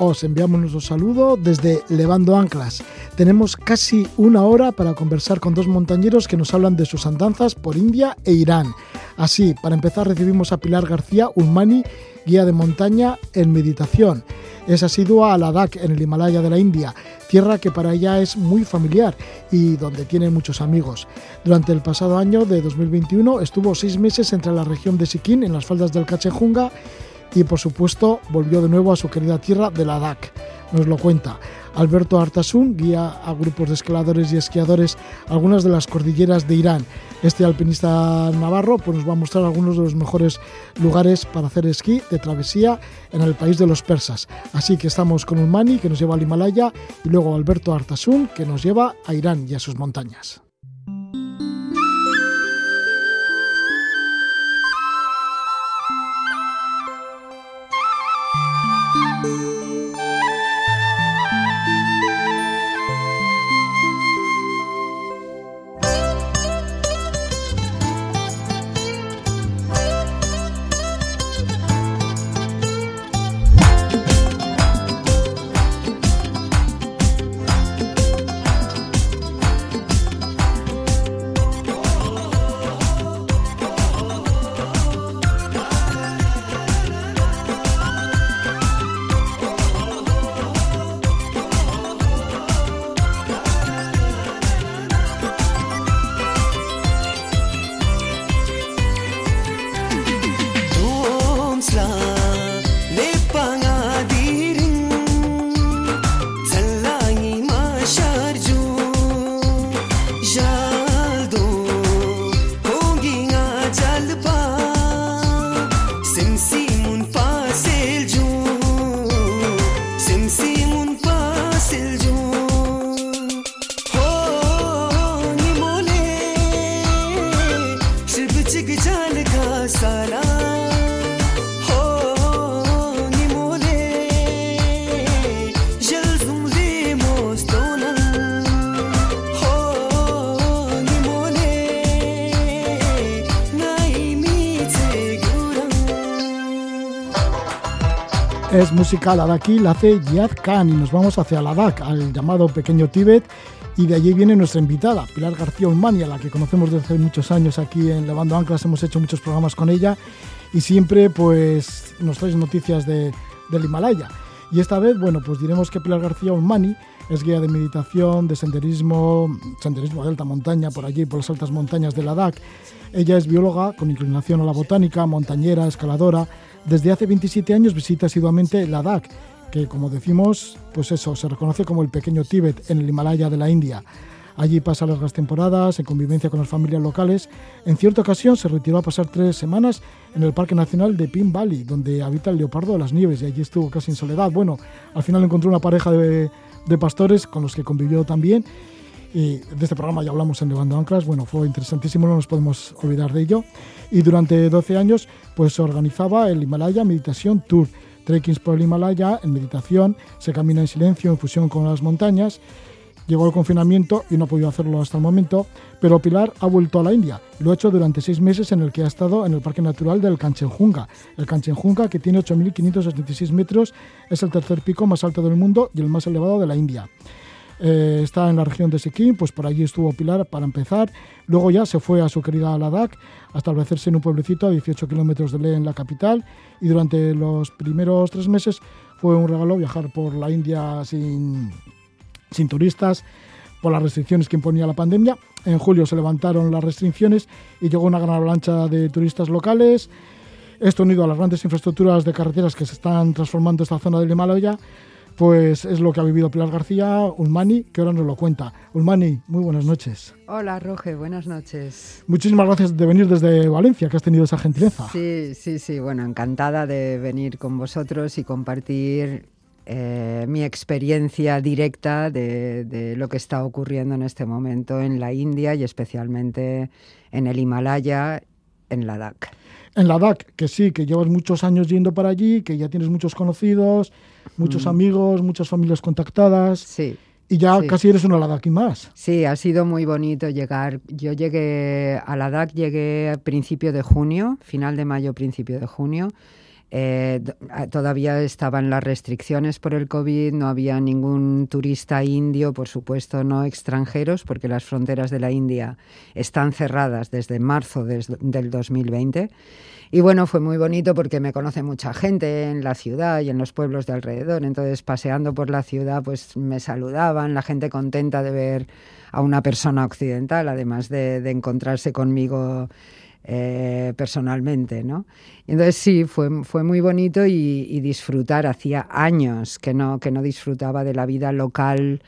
Os enviamos nuestro saludo desde Levando Anclas. Tenemos casi una hora para conversar con dos montañeros que nos hablan de sus andanzas por India e Irán. Así, para empezar recibimos a Pilar García Ulmani, guía de montaña en meditación. Es asidua a Ladakh, en el Himalaya de la India, tierra que para ella es muy familiar y donde tiene muchos amigos. Durante el pasado año de 2021 estuvo seis meses entre la región de Sikkim, en las faldas del Cachejunga, y por supuesto volvió de nuevo a su querida tierra de Ladakh. Nos lo cuenta Alberto Artasun, guía a grupos de escaladores y esquiadores algunas de las cordilleras de Irán. Este alpinista navarro pues, nos va a mostrar algunos de los mejores lugares para hacer esquí de travesía en el país de los persas. Así que estamos con Ulmani, que nos lleva al Himalaya, y luego Alberto Artasun, que nos lleva a Irán y a sus montañas. Es música ladakí, la hace Yad Khan y nos vamos hacia Ladakh, al llamado Pequeño Tíbet. Y de allí viene nuestra invitada, Pilar García Ulmani, a la que conocemos desde hace muchos años aquí en Levando Anclas. Hemos hecho muchos programas con ella y siempre pues nos traes noticias de, del Himalaya. Y esta vez, bueno, pues diremos que Pilar García Ulmani es guía de meditación, de senderismo, senderismo de alta montaña, por allí, por las altas montañas de Ladakh. Ella es bióloga con inclinación a la botánica, montañera, escaladora. Desde hace 27 años visita asiduamente Ladakh que como decimos, pues eso, se reconoce como el pequeño Tíbet en el Himalaya de la India. Allí pasa largas temporadas en convivencia con las familias locales. En cierta ocasión se retiró a pasar tres semanas en el Parque Nacional de Pin Valley, donde habita el leopardo de las nieves, y allí estuvo casi en soledad. Bueno, al final encontró una pareja de, de pastores con los que convivió también. Y de este programa ya hablamos en Levando Anclas. Bueno, fue interesantísimo, no nos podemos olvidar de ello. Y durante 12 años, pues organizaba el Himalaya Meditation Tour trekkings por el Himalaya, en meditación, se camina en silencio, en fusión con las montañas. Llegó el confinamiento y no ha podido hacerlo hasta el momento, pero Pilar ha vuelto a la India. Lo ha hecho durante seis meses en el que ha estado en el Parque Natural del Kanchenjunga. El Kanchenjunga, que tiene 8.576 metros, es el tercer pico más alto del mundo y el más elevado de la India. Eh, está en la región de Sikkim, pues por allí estuvo Pilar para empezar. Luego ya se fue a su querida Ladakh a establecerse en un pueblecito a 18 kilómetros de Leh, en la capital. Y durante los primeros tres meses fue un regalo viajar por la India sin, sin turistas, por las restricciones que imponía la pandemia. En julio se levantaron las restricciones y llegó una gran avalancha de turistas locales. Esto unido a las grandes infraestructuras de carreteras que se están transformando esta zona del Himalaya, pues es lo que ha vivido Pilar García, Ulmani, que ahora nos lo cuenta. Ulmani, muy buenas noches. Hola, Roge, buenas noches. Muchísimas gracias de venir desde Valencia, que has tenido esa gentileza. Sí, sí, sí, bueno, encantada de venir con vosotros y compartir eh, mi experiencia directa de, de, lo que está ocurriendo en este momento en la India y especialmente en el Himalaya, en Ladakh en la DAC, que sí, que llevas muchos años yendo para allí, que ya tienes muchos conocidos, muchos mm. amigos, muchas familias contactadas. Sí. Y ya casi eres una Ladakh y más. Sí, ha sido muy bonito llegar. Yo llegué a Ladakh, llegué a principio de junio, final de mayo, principio de junio. Eh, todavía estaban las restricciones por el COVID, no había ningún turista indio, por supuesto no extranjeros, porque las fronteras de la India están cerradas desde marzo del 2020. Y bueno, fue muy bonito porque me conoce mucha gente en la ciudad y en los pueblos de alrededor. Entonces, paseando por la ciudad, pues me saludaban, la gente contenta de ver a una persona occidental, además de, de encontrarse conmigo eh, personalmente, ¿no? entonces sí, fue, fue muy bonito y, disfrutar. Hacía años que no, que no disfrutaba de la vida local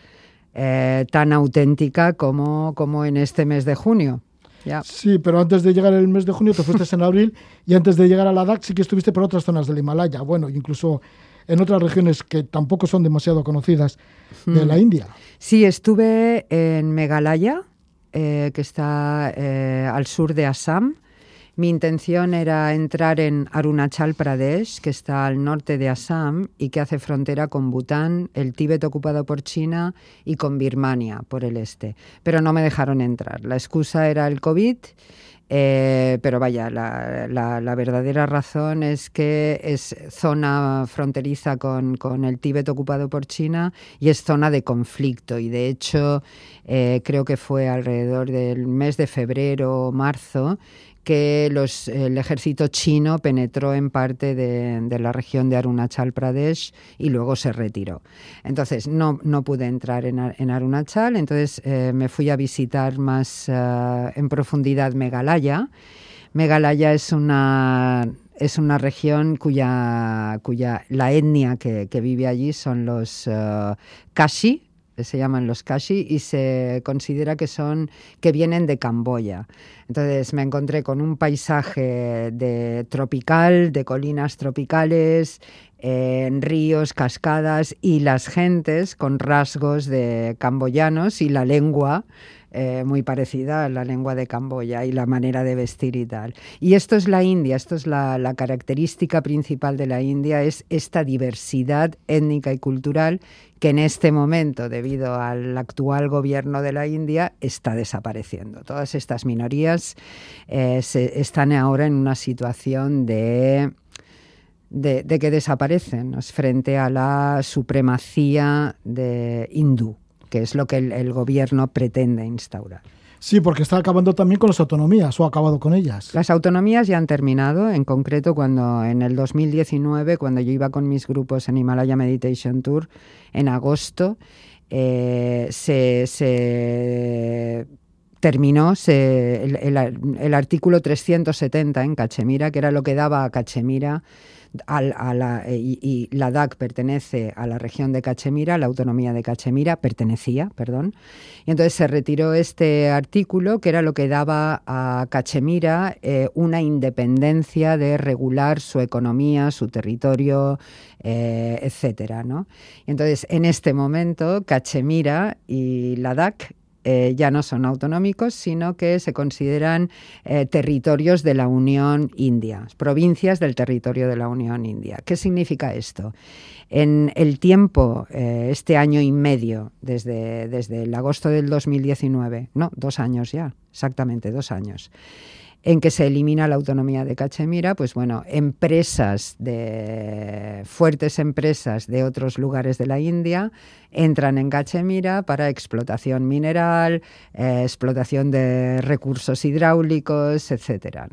eh, tan auténtica como, como en este mes de junio. Sí, pero antes de llegar el mes de junio te fuiste en abril y antes de llegar a la DAC sí que estuviste por otras zonas del Himalaya, bueno, incluso en otras regiones que tampoco son demasiado conocidas de la mm. India. Sí, estuve en Meghalaya, eh, que está al sur de Assam, mi intención era entrar en Arunachal Pradesh, que está al norte de Assam y que hace frontera con Bután, el Tíbet ocupado por China y con Birmania por el este. Pero no me dejaron entrar. La excusa era el COVID. Eh, pero vaya, la, verdadera razón es que es zona fronteriza con, con, el Tíbet ocupado por China y es zona de conflicto. Y de hecho, eh, creo que fue alrededor del mes de febrero o marzo que el ejército chino penetró en parte de, la región de Arunachal Pradesh y luego se retiró. Entonces no, no pude entrar en, Arunachal, entonces eh, me fui a visitar más uh, en profundidad Meghalaya. Meghalaya es una es una región cuya, cuya la etnia que, que vive allí son los uh, Kashi, se llaman los Kashi y se considera que son que vienen de Camboya. Entonces me encontré con un paisaje de tropical, de colinas tropicales, en ríos, cascadas y las gentes con rasgos de camboyanos y la lengua eh, muy parecida a la lengua de Camboya y la manera de vestir y tal. Y esto es la India, esto es la, la característica principal de la India, es esta diversidad étnica y cultural que en este momento, debido al actual gobierno de la India, está desapareciendo. Todas estas minorías eh, se, están ahora en una situación de que desaparecen frente a la supremacía de hindú, que es lo que el, gobierno pretende instaurar. Sí, porque está acabando también con las autonomías o ha acabado con ellas. Las autonomías ya han terminado, en concreto cuando en el 2019, cuando yo iba con mis grupos en Himalaya Meditation Tour, en agosto, eh, se, terminó el, artículo 370 en Cachemira, que era lo que daba a Cachemira a la, eh, y, la DAC pertenece a la región de Cachemira, la autonomía de Cachemira pertenecía, perdón. Y entonces se retiró este artículo que era lo que daba a Cachemira eh, una independencia de regular su economía, su territorio, eh, etcétera, ¿no? Entonces en este momento Cachemira y la DAC eh, ya no son autonómicos, sino que se consideran eh, territorios de la Unión India, provincias del territorio de la Unión India. ¿Qué significa esto? En el tiempo, eh, este año y medio, desde, desde el agosto del 2019, no, dos años ya, exactamente dos años, en que se elimina la autonomía de Cachemira, pues bueno, empresas de fuertes empresas de otros lugares de la India entran en Cachemira para explotación mineral, eh, explotación de recursos hidráulicos, etcétera.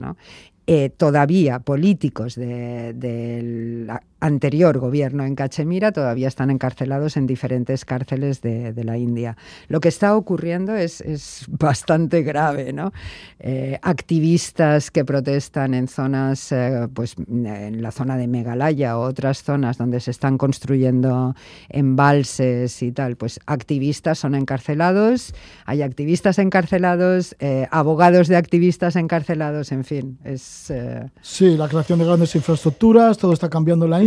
Eh, todavía políticos del anterior gobierno en Cachemira todavía están encarcelados en diferentes cárceles de, la India. Lo que está ocurriendo es, bastante grave. ¿no? Eh, activistas que protestan en zonas, eh, pues en la zona de Megalaya o otras zonas donde se están construyendo embalses y tal, pues activistas son encarcelados, hay activistas encarcelados, abogados de activistas encarcelados, en fin, es eh, sí, la creación de grandes infraestructuras, todo está cambiando en la India,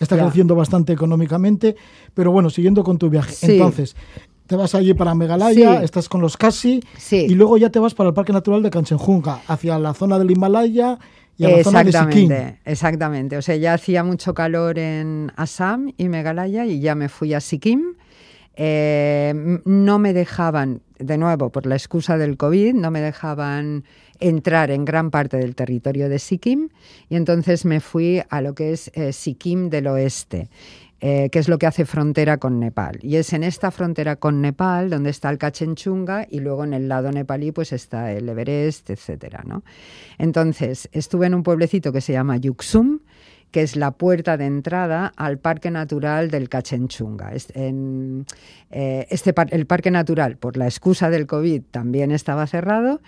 está creciendo bastante económicamente, pero bueno, siguiendo con tu viaje. Entonces, te vas allí para Megalaya, estás con los Kasi y luego ya te vas para el Parque Natural de Kanchenjunga, hacia la zona del Himalaya y a la zona de Sikkim. Exactamente, o sea, ya hacía mucho calor en Assam y Megalaya y ya me fui a Sikkim. Eh, no me dejaban, de nuevo, por la excusa del COVID, no me dejaban entrar en gran parte del territorio de Sikkim y entonces me fui a lo que es eh, Sikkim del oeste. Eh, que es lo que hace frontera con Nepal. Y es en esta frontera con Nepal donde está el Kachenchunga y luego en el lado nepalí pues está el Everest, etc. ¿no? Entonces, estuve en un pueblecito que se llama Yuksum, que es la puerta de entrada al Parque Natural del Kachenchunga. Eh, este, el Parque Natural, por la excusa del COVID, también estaba cerrado.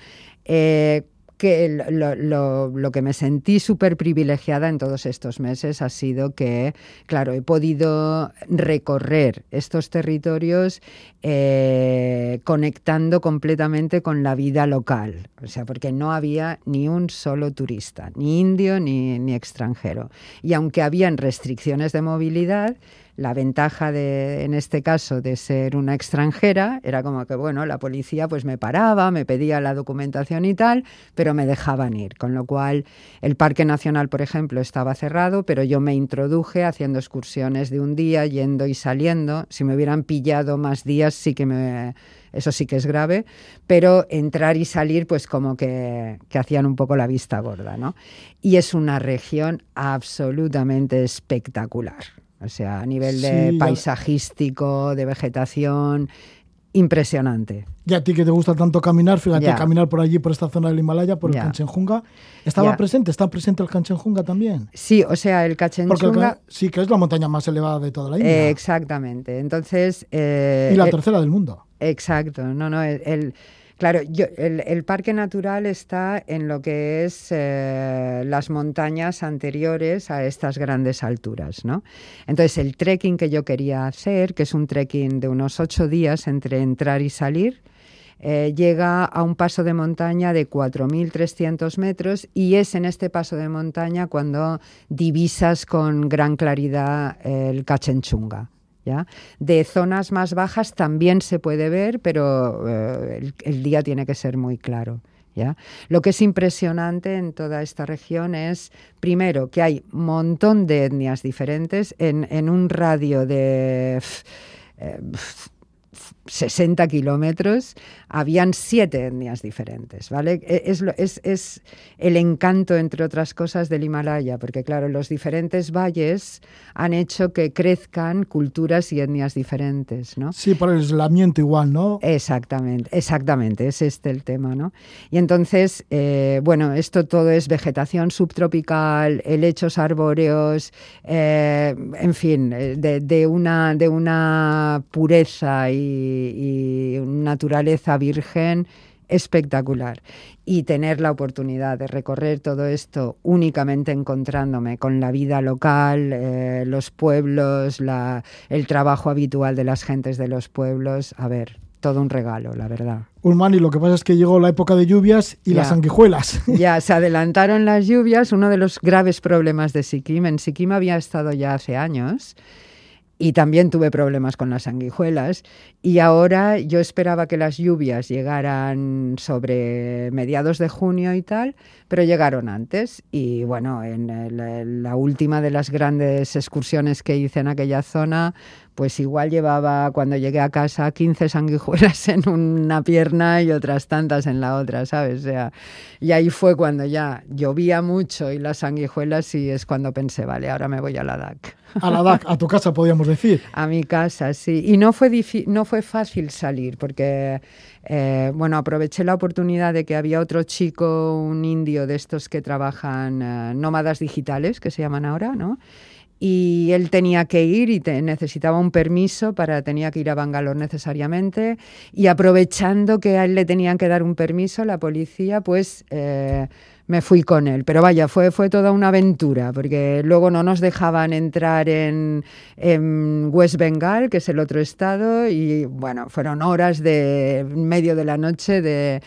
Eh, que lo, que me sentí súper privilegiada en todos estos meses ha sido que, claro, he podido recorrer estos territorios eh, conectando completamente con la vida local. O sea, porque no había ni un solo turista, ni indio ni, ni extranjero. Y aunque habían restricciones de movilidad, la ventaja de, en este caso, de ser una extranjera era como que, bueno, la policía pues me paraba, me pedía la documentación y tal, pero me dejaban ir. Con lo cual, el Parque Nacional, por ejemplo, estaba cerrado, pero yo me introduje haciendo excursiones de un día, yendo y saliendo. Si me hubieran pillado más días, sí que me eso sí que es grave, pero entrar y salir pues como que, que, hacían un poco la vista gorda, ¿no? Y es una región absolutamente espectacular. O sea, a nivel de paisajístico, de vegetación, impresionante. Y a ti que te gusta tanto caminar, fíjate, caminar por allí, por esta zona del Himalaya, por el Kanchenjunga. ¿Estaba presente? ¿Está presente el Kanchenjunga también? Sí, o sea, el Kanchenjunga... sí, que es la montaña más elevada de toda la India. exactamente. Entonces... Eh, y la tercera del mundo. Exacto. No, no, el Claro, el, parque natural está en lo que es eh, las montañas anteriores a estas grandes alturas, ¿no? Entonces, el trekking que yo quería hacer, que es un trekking de unos ocho días entre entrar y salir, eh, llega a un paso de montaña de 4.300 metros y es en este paso de montaña cuando divisas con gran claridad el Cachenchunga. De zonas más bajas también se puede ver, pero eh, el, día tiene que ser muy claro. ¿Ya? Lo que es impresionante en toda esta región es, primero, que hay un montón de etnias diferentes en, un radio de 60 kilómetros, habían siete etnias diferentes, ¿vale? E, es, es, es, el encanto, entre otras cosas, del Himalaya, porque claro, los diferentes valles han hecho que crezcan culturas y etnias diferentes, ¿no? Sí, por el aislamiento igual, ¿no? Exactamente, exactamente, es este el tema, ¿no? Y entonces, eh, bueno, esto todo es vegetación subtropical, helechos arbóreos, eh, en fin, eh, de, de, una, de una pureza y y, naturaleza virgen espectacular. Y tener la oportunidad de recorrer todo esto únicamente encontrándome con la vida local, eh, los pueblos, la, el trabajo habitual de las gentes de los pueblos, a ver, todo un regalo, la verdad. Ulmani, lo que pasa es que llegó la época de lluvias y las sanguijuelas. Ya, se adelantaron las lluvias, uno de los graves problemas de Sikkim. En Sikkim había estado ya hace años y también tuve problemas con las sanguijuelas. Y ahora yo esperaba que las lluvias llegaran sobre mediados de junio y tal, pero llegaron antes. Y bueno, en la última de las grandes excursiones que hice en aquella zona, pues igual llevaba cuando llegué a casa 15 sanguijuelas en una pierna y otras tantas en la otra, ¿sabes? O sea, y ahí fue cuando ya llovía mucho y las sanguijuelas y es cuando pensé, vale, ahora me voy a la DAC. A la DAC, a tu casa podríamos decir. A mi casa, sí. Y no fue, no fue fácil salir porque, eh, bueno, aproveché la oportunidad de que había otro chico, un indio de estos que trabajan, eh, nómadas digitales, que se llaman ahora, ¿no? Y él tenía que ir y necesitaba un permiso para tenía que ir a Bangalore necesariamente. Y aprovechando que a él le tenían que dar un permiso la policía pues eh, me fui con él. Pero vaya, fue, fue toda una aventura, porque luego no nos dejaban entrar en, West Bengal, que es el otro estado, y bueno, fueron horas de medio de la noche de,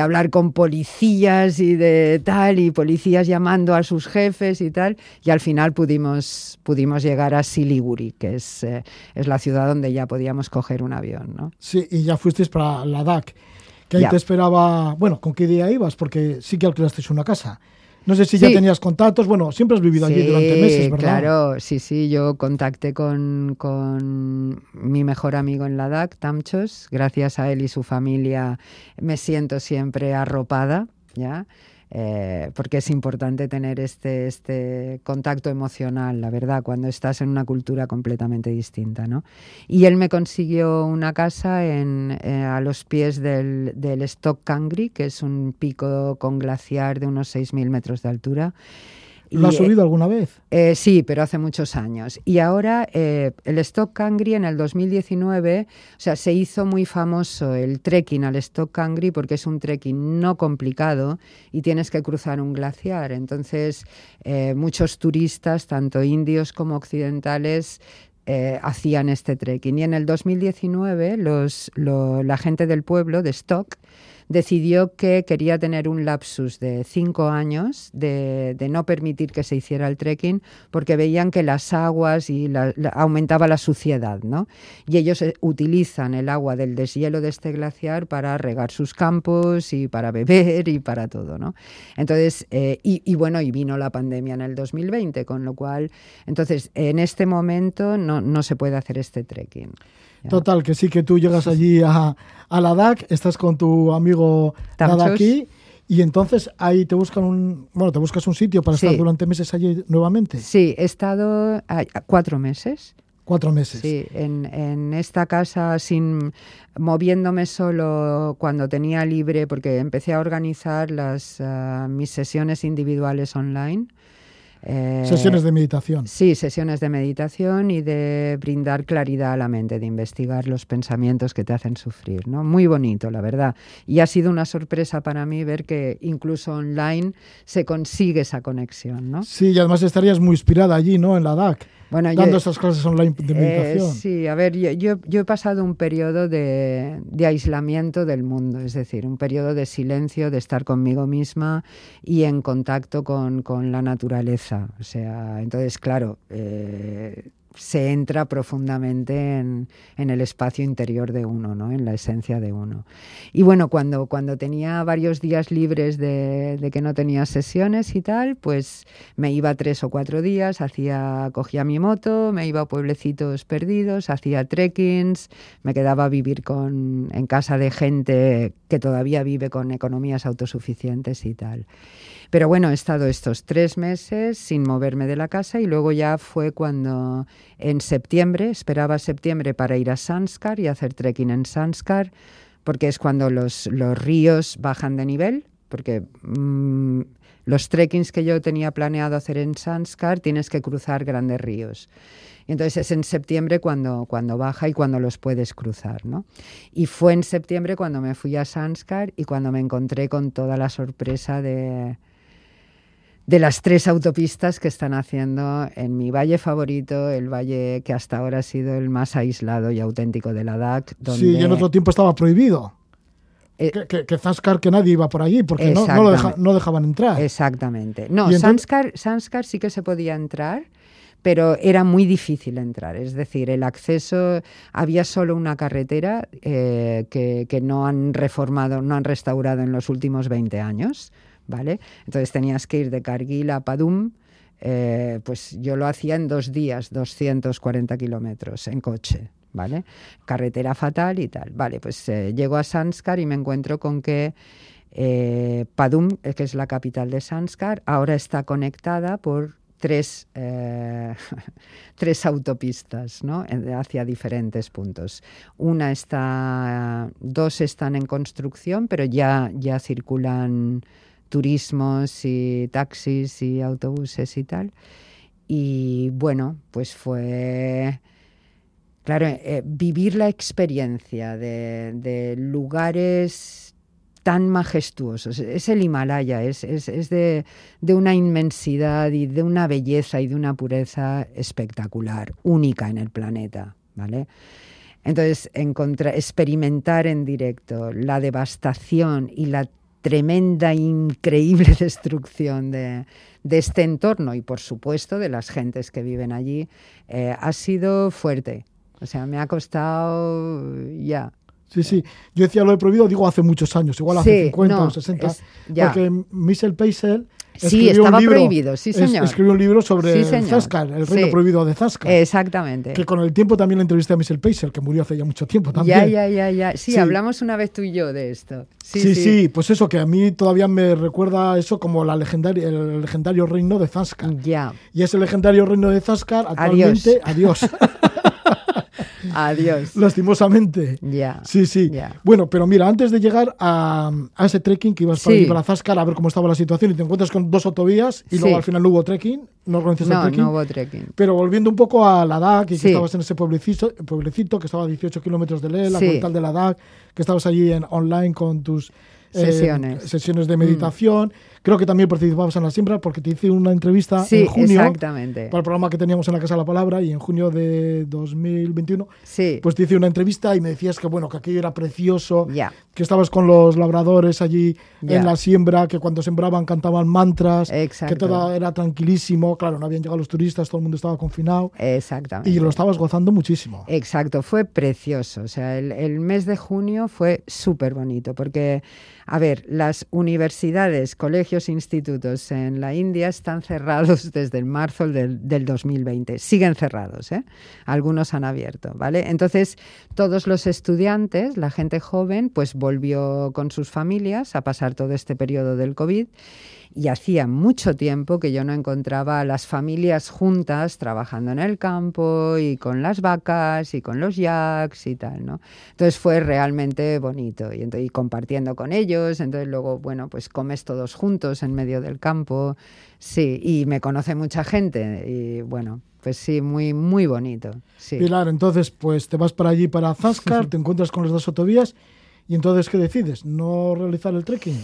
hablar con policías y de tal, y policías llamando a sus jefes y tal, y al final pudimos, pudimos llegar a Siliguri, que es, eh, es la ciudad donde ya podíamos coger un avión. ¿no? Sí, y ya fuisteis para Ladakh que ahí te esperaba, bueno, ¿con qué día ibas? Porque sí que alquilasteis una casa. No sé si ya tenías contactos, bueno, siempre has vivido allí durante meses, ¿verdad? Claro, sí, sí, yo contacté con, con mi mejor amigo en Ladakh, Tamchos, gracias a él y su familia me siento siempre arropada, ¿ya? Eh, porque es importante tener este, este contacto emocional, la verdad, cuando estás en una cultura completamente distinta. ¿no? Y él me consiguió una casa en, eh, a los pies del, del Stock Kangri, que es un pico con glaciar de unos 6.000 metros de altura ¿Lo has subido alguna vez? Eh, sí, pero hace muchos años. Y ahora eh, el Stock Kangri en el 2019, o sea, se hizo muy famoso el trekking al Stock Kangri porque es un trekking no complicado y tienes que cruzar un glaciar. Entonces, eh, muchos turistas, tanto indios como occidentales, hacían este trekking. Y en el 2019 los, la gente del pueblo de Stock decidió que quería tener un lapsus de cinco años de, no permitir que se hiciera el trekking porque veían que las aguas y aumentaba la suciedad, ¿no? Y ellos eh, utilizan el agua del deshielo de este glaciar para regar sus campos y para beber y para todo, ¿no? Entonces, eh, y, bueno, y vino la pandemia en el 2020, con lo cual, entonces, en este momento no, no se puede hacer este trekking. Total, que sí que tú llegas allí a, a la DAC, estás con tu amigo aquí y entonces ahí te buscan un, bueno, te buscas un sitio para estar durante meses allí nuevamente. Sí, he estado cuatro meses. Cuatro meses. Sí, en, en, esta casa sin moviéndome solo cuando tenía libre, porque empecé a organizar las, ah, mis sesiones individuales online. Eh, sesiones de meditación. Sí, sesiones de meditación y de brindar claridad a la mente, de investigar los pensamientos que te hacen sufrir. ¿no? Muy bonito, la verdad. Y ha sido una sorpresa para mí ver que incluso online se consigue esa conexión. ¿no? Sí, y además estarías muy inspirada allí, ¿no? En la DAC dando esas clases online de meditación. Eh, sí, a ver, yo, yo, he pasado un periodo de, de, aislamiento del mundo, es decir, un periodo de silencio, de estar conmigo misma y en contacto con, con la naturaleza. O sea, entonces, claro, eh, se entra profundamente en, el espacio interior de uno, ¿no? en la esencia de uno. Y bueno, cuando, cuando tenía varios días libres de, que no tenía sesiones y tal, pues me iba tres o cuatro días, hacía, cogía mi moto, me iba a pueblecitos perdidos, hacía trekkings, me quedaba a vivir con, en casa de gente que todavía vive con economías autosuficientes y tal. Pero bueno, he estado estos tres meses sin moverme de la casa y luego ya fue cuando en septiembre, esperaba septiembre para ir a Sanskar y hacer trekking en Sanskar, porque es cuando los, los ríos bajan de nivel, porque mm, los trekkings que yo tenía planeado hacer en Sanskar tienes que cruzar grandes ríos. Entonces es en septiembre cuando, cuando baja y cuando los puedes cruzar. ¿no? Y fue en septiembre cuando me fui a Sanskar y cuando me encontré con toda la sorpresa de, de las tres autopistas que están haciendo en mi valle favorito, el valle que hasta ahora ha sido el más aislado y auténtico de Ladakh. Donde... Sí, y en otro tiempo estaba prohibido. Eh, que, que, Zanskar, que nadie iba por allí, porque no, no, dejaban entrar. Exactamente. No, Sanskar, sí que se podía entrar, pero era muy difícil entrar. Es decir, el acceso, había solo una carretera eh, que, que no han reformado, no han restaurado en los últimos 20 años Entonces tenías que ir de Cargill a Padum, eh, pues yo lo hacía en dos días, 240 kilómetros en coche. Carretera fatal y tal. Vale, pues eh, llego a Sanskar y me encuentro con que eh, Padum, que es la capital de Sanskar, ahora está conectada por tres, tres autopistas ¿no? hacia diferentes puntos. Una está, dos están en construcción, pero ya, ya circulan turismos y taxis y autobuses y tal. Y bueno, pues fue, claro, eh, vivir la experiencia de, lugares tan majestuosos. Es el Himalaya, es, de, una inmensidad y de una belleza y de una pureza espectacular, única en el planeta, ¿vale? Entonces, experimentar en directo la devastación y la tremenda, increíble destrucción de, este entorno y por supuesto de las gentes que viven allí, eh, ha sido fuerte. O sea, me ha costado ya. Sí, sí. Yo decía lo he prohibido, digo hace muchos años, igual hace 50 o 60. porque Michel Peisel Sí, estaba prohibido, sí, señor. escribió un libro sobre Zaskar, el reino prohibido de Zaskar. Exactamente. Que con el tiempo también le entrevisté a Michel Peiser, que murió hace ya mucho tiempo también. Ya, ya, ya, ya. Sí, hablamos una vez tú y yo de esto. Sí sí, pues eso, que a mí todavía me recuerda eso como la legendaria, el legendario reino de Zaskar. Ya. Y ese legendario reino de Zaskar, actualmente, adiós. Adiós. Lastimosamente. Ya. Sí, sí. Bueno, pero mira, antes de llegar a, ese trekking que ibas para, ir para Zascar a ver cómo estaba la situación y te encuentras con dos autovías y luego al final no hubo trekking, no organizaste el trekking. No hubo trekking. Pero volviendo un poco a Ladakh y que estabas en ese pueblecito, pueblecito que estaba a 18 kilómetros de Leh, la capital de Ladakh, que estabas allí en online con tus sesiones, sesiones de meditación. Creo que también participabas en la siembra porque te hice una entrevista en junio exactamente. para el programa que teníamos en la Casa de la Palabra y en junio de 2021 sí. pues te hice una entrevista y me decías que bueno que aquello era precioso, que estabas con los labradores allí en la siembra, que cuando sembraban cantaban mantras, que todo era tranquilísimo, claro, no habían llegado los turistas, todo el mundo estaba confinado. Exactamente. Y lo estabas gozando muchísimo. Exacto, fue precioso, o sea, el, el mes de junio fue súper bonito porque a ver, las universidades, colegios, institutos en la India están cerrados desde el marzo del, del 2020. Siguen cerrados, ¿eh? Algunos han abierto, ¿vale? Entonces, todos los estudiantes, la gente joven, pues volvió con sus familias a pasar todo este periodo del COVID y hacía mucho tiempo que yo no encontraba a las familias juntas trabajando en el campo y con las vacas y con los yaks y tal, ¿no? Entonces fue realmente bonito y, entonces, compartiendo con ellos, entonces luego, bueno, pues comes todos juntos en medio del campo, sí, y me conoce mucha gente y bueno, pues sí, muy, muy bonito. Sí. Pilar, entonces pues te vas para allí, para Zaskar, te encuentras con las dos autovías y entonces ¿qué decides? ¿No realizar el trekking?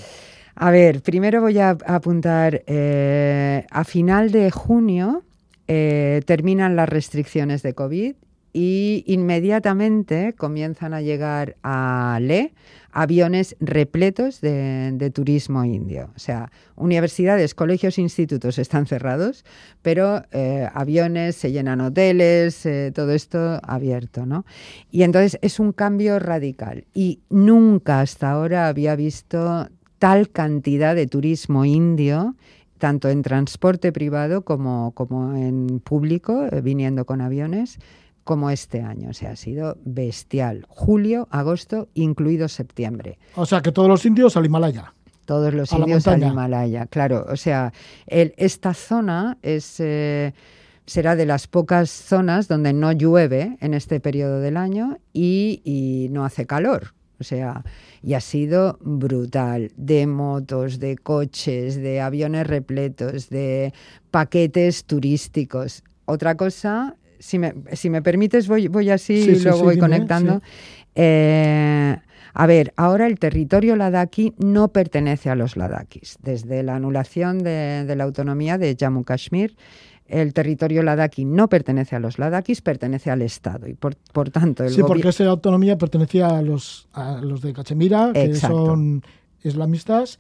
A ver, primero voy a apuntar, eh, a final de junio eh, terminan las restricciones de COVID y inmediatamente comienzan a llegar a Le aviones repletos de, turismo indio. O sea, universidades, colegios, institutos están cerrados, pero eh, aviones, se llenan hoteles, todo esto abierto, ¿no? Y entonces es un cambio radical. Y nunca hasta ahora había visto tal cantidad de turismo indio tanto en transporte privado como, como en público, eh, viniendo con aviones, como este año. O sea, ha sido bestial. Julio, agosto, incluido septiembre. O sea, que todos los indios al Himalaya. Todos los indios al Himalaya, claro. O sea, el, esta zona es... Eh, será de las pocas zonas donde no llueve en este periodo del año y, y no hace calor. O sea, y ha sido brutal, de motos, de coches, de aviones repletos, de paquetes turísticos. Otra cosa, si me, si me permites, voy, voy así y luego voy conectando. Eh, a ver, ahora el territorio ladaki no pertenece a los ladakis. Desde la anulación de, de la autonomía de Jammu Kashmir, el territorio ladaki no pertenece a los ladakis, pertenece al Estado. Y por, por tanto, el Sí, porque esa autonomía pertenecía a los, a los de Cachemira, que son islamistas,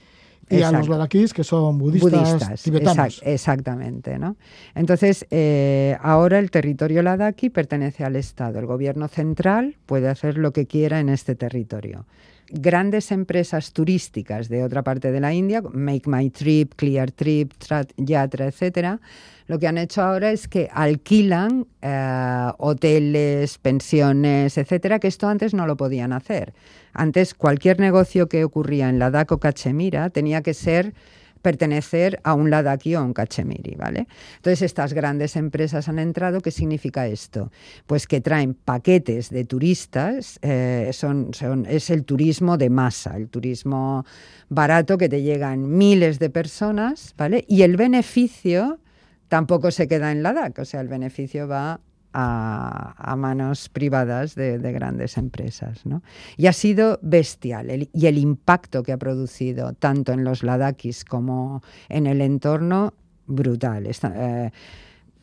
y a los ladakis, que son budistas, tibetanos. exactamente. ¿no? Entonces, eh, ahora el territorio ladaki pertenece al Estado. El gobierno central puede hacer lo que quiera en este territorio grandes empresas turísticas de otra parte de la India, Make My Trip, Clear Trip, Yatra, etcétera, lo que han hecho ahora es que alquilan eh, hoteles, pensiones, etcétera, que esto antes no lo podían hacer. Antes cualquier negocio que ocurría en Ladakh o Cachemira tenía que ser pertenecer a un Ladaki o un Cachemiri, ¿vale? Entonces estas grandes empresas han entrado, ¿qué significa esto? Pues que traen paquetes de turistas, eh, es el turismo de masa, el turismo barato que te llegan miles de personas, ¿vale? Y el beneficio tampoco se queda en Ladakh, o sea, el beneficio va a, manos privadas de, grandes empresas. ¿no? Y ha sido bestial. y el impacto que ha producido tanto en los ladakis como en el entorno, brutal. Eh,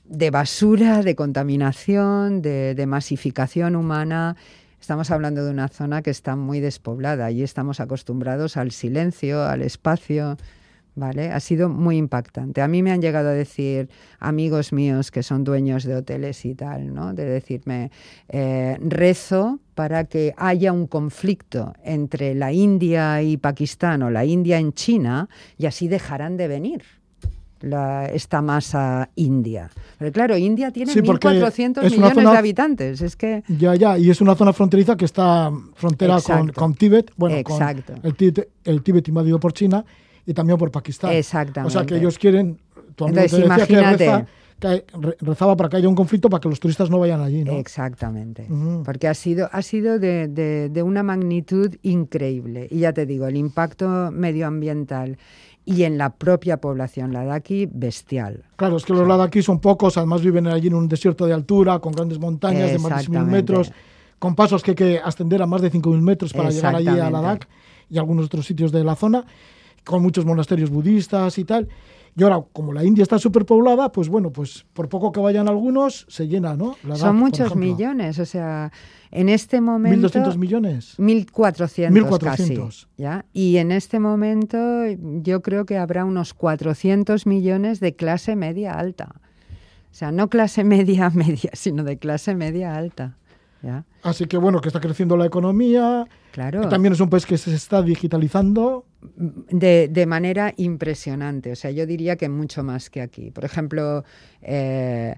de basura, de contaminación, de, de masificación humana. Estamos hablando de una zona que está muy despoblada y estamos acostumbrados al silencio, al espacio. ¿Vale? Ha sido muy impactante. A mí me han llegado a decir amigos míos que son dueños de hoteles y tal, ¿no? De decirme, eh, rezo para que haya un conflicto entre la India y Pakistán o la India en China y así dejarán de venir. esta masa india. Pero claro, India tiene 1.400 millones de habitantes. Es que... Ya, ya, y es una zona fronteriza que está frontera con, con, Tíbet, bueno, Exacto. el, Tíbet, el Tíbet invadido por China y también por Pakistán. Exactamente. O sea que ellos quieren. Tu amigo Entonces, imagínate. Que rezaba para que haya un conflicto para que los turistas no vayan allí, ¿no? Exactamente. Porque ha sido, ha sido de, de, una magnitud increíble. Y ya te digo, el impacto medioambiental y en la propia población ladaki, bestial. Claro, es que los ladakis son pocos, además viven allí en un desierto de altura, con grandes montañas de más de 6.000 metros, con pasos que hay que ascender a más de 5.000 metros para llegar allí a Ladakh y algunos otros sitios de la zona con muchos monasterios budistas y tal. Y ahora, como la India está superpoblada, pues bueno, pues por poco que vayan algunos, se llena, ¿no? Son muchos millones, o sea, en este momento... ¿1.200 millones? 1.400 1.400. casi, ¿ya? Y en este momento yo creo que habrá unos 400 millones de clase media alta. O sea, no clase media media, sino de clase media alta. ¿ya? Así que bueno, que está creciendo la economía. Claro. También es un país que se está digitalizando de, manera impresionante. O sea, yo diría que mucho más que aquí. Por ejemplo, eh,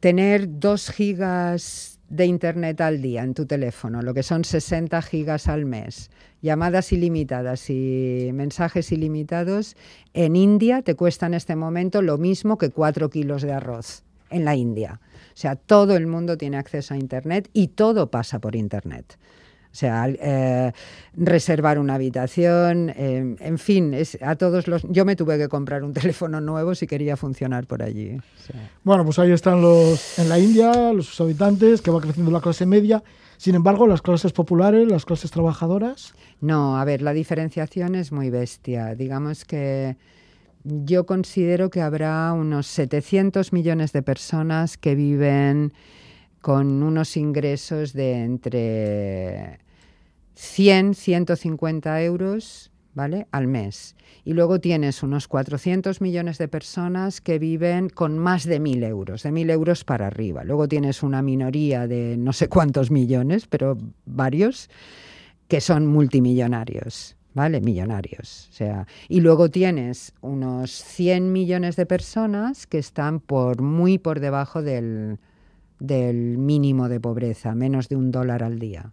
tener dos gigas de internet al día en tu teléfono, lo que son 60 gigas al mes, llamadas ilimitadas y mensajes ilimitados, en India te cuesta en este momento lo mismo que 4 kilos de arroz en la India. O sea, todo el mundo tiene acceso a Internet y todo pasa por Internet. O sea, eh, reservar una habitación, eh, en fin, es, a todos los. Yo me tuve que comprar un teléfono nuevo si quería funcionar por allí. Bueno, pues ahí están los en la India, los habitantes, que va creciendo la clase media. Sin embargo, las clases populares, las clases trabajadoras. No, a ver, la diferenciación es muy bestia. Digamos que yo considero que habrá unos 700 millones de personas que viven con unos ingresos de entre 100, 150 euros ¿vale? al mes. Y luego tienes unos 400 millones de personas que viven con más de 1.000 euros, de 1.000 euros para arriba. Luego tienes una minoría de no sé cuántos millones, pero varios, que son multimillonarios. ¿Vale? Millonarios. O sea, y luego tienes unos 100 millones de personas que están por muy por debajo del, del mínimo de pobreza, menos de un dólar al día.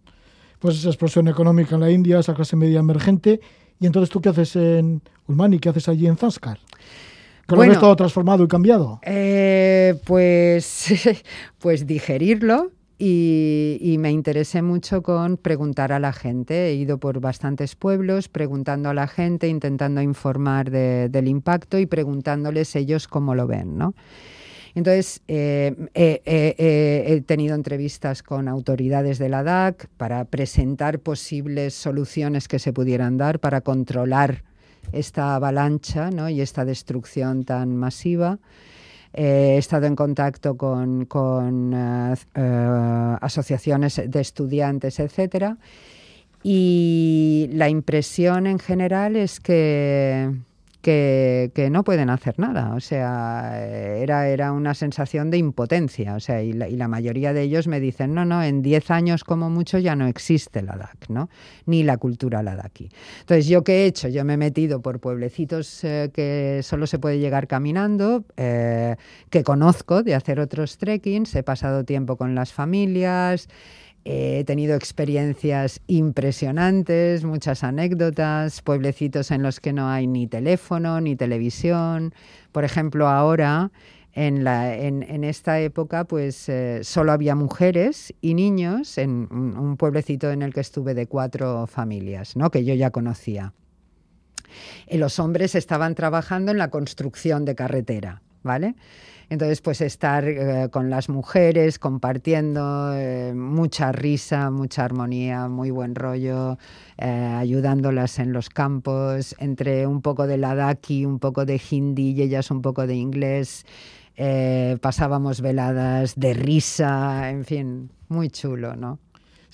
Pues esa explosión económica en la India, esa clase media emergente. ¿Y entonces tú qué haces en Ulmani? ¿Qué haces allí en Zanskar? ¿Que lo ves todo transformado y cambiado? Eh, pues, pues digerirlo, y, me interesé mucho con preguntar a la gente. He ido por bastantes pueblos preguntando a la gente, intentando informar del impacto y preguntándoles ellos cómo lo ven, ¿no? Entonces, eh, he tenido entrevistas con autoridades de la DAC para presentar posibles soluciones que se pudieran dar para controlar esta avalancha ¿no? y esta destrucción tan masiva. he estado en contacto con, eh, eh, asociaciones de estudiantes, etcétera, y la impresión en general es que que, no pueden hacer nada. O sea, era, era una sensación de impotencia. O sea, y la, mayoría de ellos me dicen, no, no, en 10 años como mucho ya no existe la DAC, ¿no? Ni la cultura Ladaki. Entonces, ¿yo qué he hecho? Yo me he metido por pueblecitos eh, que solo se puede llegar caminando, eh, que conozco de hacer otros trekkings, he pasado tiempo con las familias, He tenido experiencias impresionantes, muchas anécdotas, pueblecitos en los que no hay ni teléfono ni televisión. Por ejemplo, ahora, en, esta época, pues eh, solo había mujeres y niños en un, pueblecito en el que estuve de cuatro familias, ¿no? que yo ya conocía. Y los hombres estaban trabajando en la construcción de carretera, ¿vale? Entonces, pues estar eh, con las mujeres, compartiendo eh, mucha risa, mucha armonía, muy buen rollo, eh, ayudándolas en los campos, entre un poco de ladaki, un poco de hindi y ellas un poco de inglés. pasábamos veladas de risa, en fin, muy chulo, ¿no?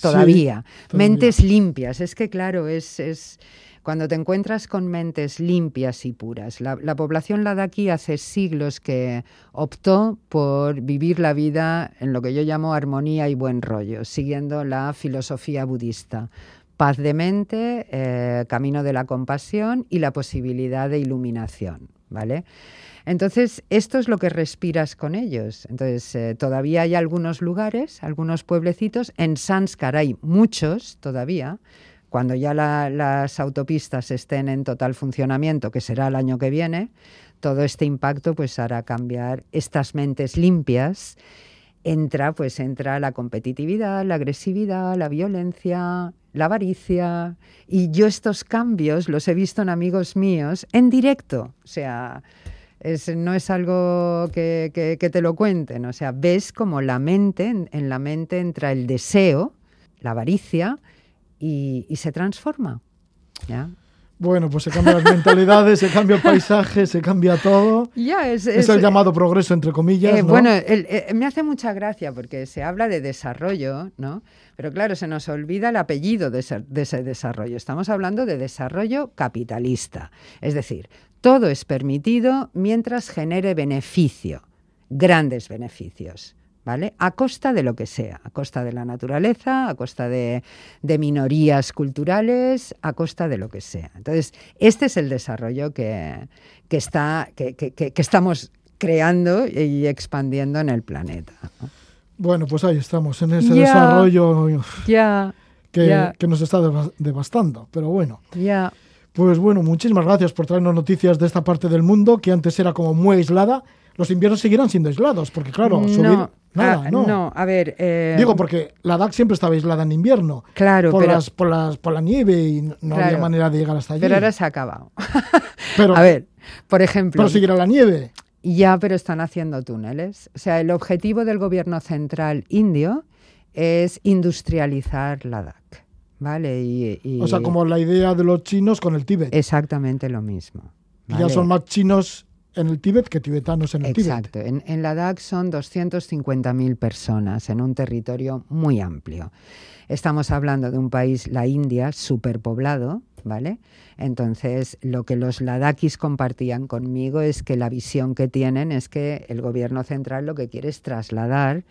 Todavía. Mentes limpias, es que claro, es, es cuando te encuentras con mentes limpias y puras. La, población ladaki hace siglos que optó por vivir la vida en lo que yo llamo armonía y buen rollo, siguiendo la filosofía budista. Paz de mente, eh, camino de la compasión y la posibilidad de iluminación, ¿vale? Entonces, esto es lo que respiras con ellos. Entonces, eh, todavía hay algunos lugares, algunos pueblecitos, en Sanskar hay muchos todavía, cuando ya las autopistas estén en total funcionamiento, que será el año que viene, todo este impacto pues hará cambiar estas mentes limpias. Entra, pues entra la competitividad, la agresividad, la violencia, la avaricia. Y yo estos cambios los he visto en amigos míos en directo. O sea, no es algo que, te lo cuenten. O sea, ves como la mente, en la mente entra el deseo, la avaricia, y, se transforma. ¿ya? Bueno, pues se cambian las mentalidades, se cambia el paisaje, se cambia todo. Ya, es, el llamado progreso, entre comillas. Eh, bueno, eh, me hace mucha gracia porque se habla de desarrollo, ¿no? Pero claro, se nos olvida el apellido de ese desarrollo. Estamos hablando de desarrollo capitalista. Es decir, todo es permitido mientras genere beneficio, grandes beneficios. ¿Vale? A costa de lo que sea, a costa de la naturaleza, a costa de, minorías culturales, a costa de lo que sea. Entonces, este es el desarrollo que, está, que, estamos creando y expandiendo en el planeta. Bueno, pues ahí estamos, en ese desarrollo que, nos está devastando, pero bueno. Ya. Pues bueno, muchísimas gracias por traernos noticias de esta parte del mundo que antes era como muy aislada. Los inviernos seguirán siendo aislados, porque claro, subir, Ah, no. a ver. Eh, Digo, porque la DAC siempre estaba aislada en invierno. Claro, por, las, por, las, por la nieve y no había manera de llegar hasta allí. Pero ahora se ha acabado. pero, a ver, por ejemplo. Pero seguirá la nieve. Ya, pero están haciendo túneles. O sea, el objetivo del gobierno central indio es industrializar la DAC. ¿Vale? Y, O sea, como la idea de los chinos con el Tíbet. Exactamente lo mismo. Ya son más chinos en el Tíbet que tibetanos en el Exacto. En, en Ladakh son 250.000 personas en un territorio muy amplio. Estamos hablando de un país, la India, superpoblado, ¿vale? Entonces, lo que los ladakis compartían conmigo es que la visión que tienen es que el gobierno central lo que quiere es trasladar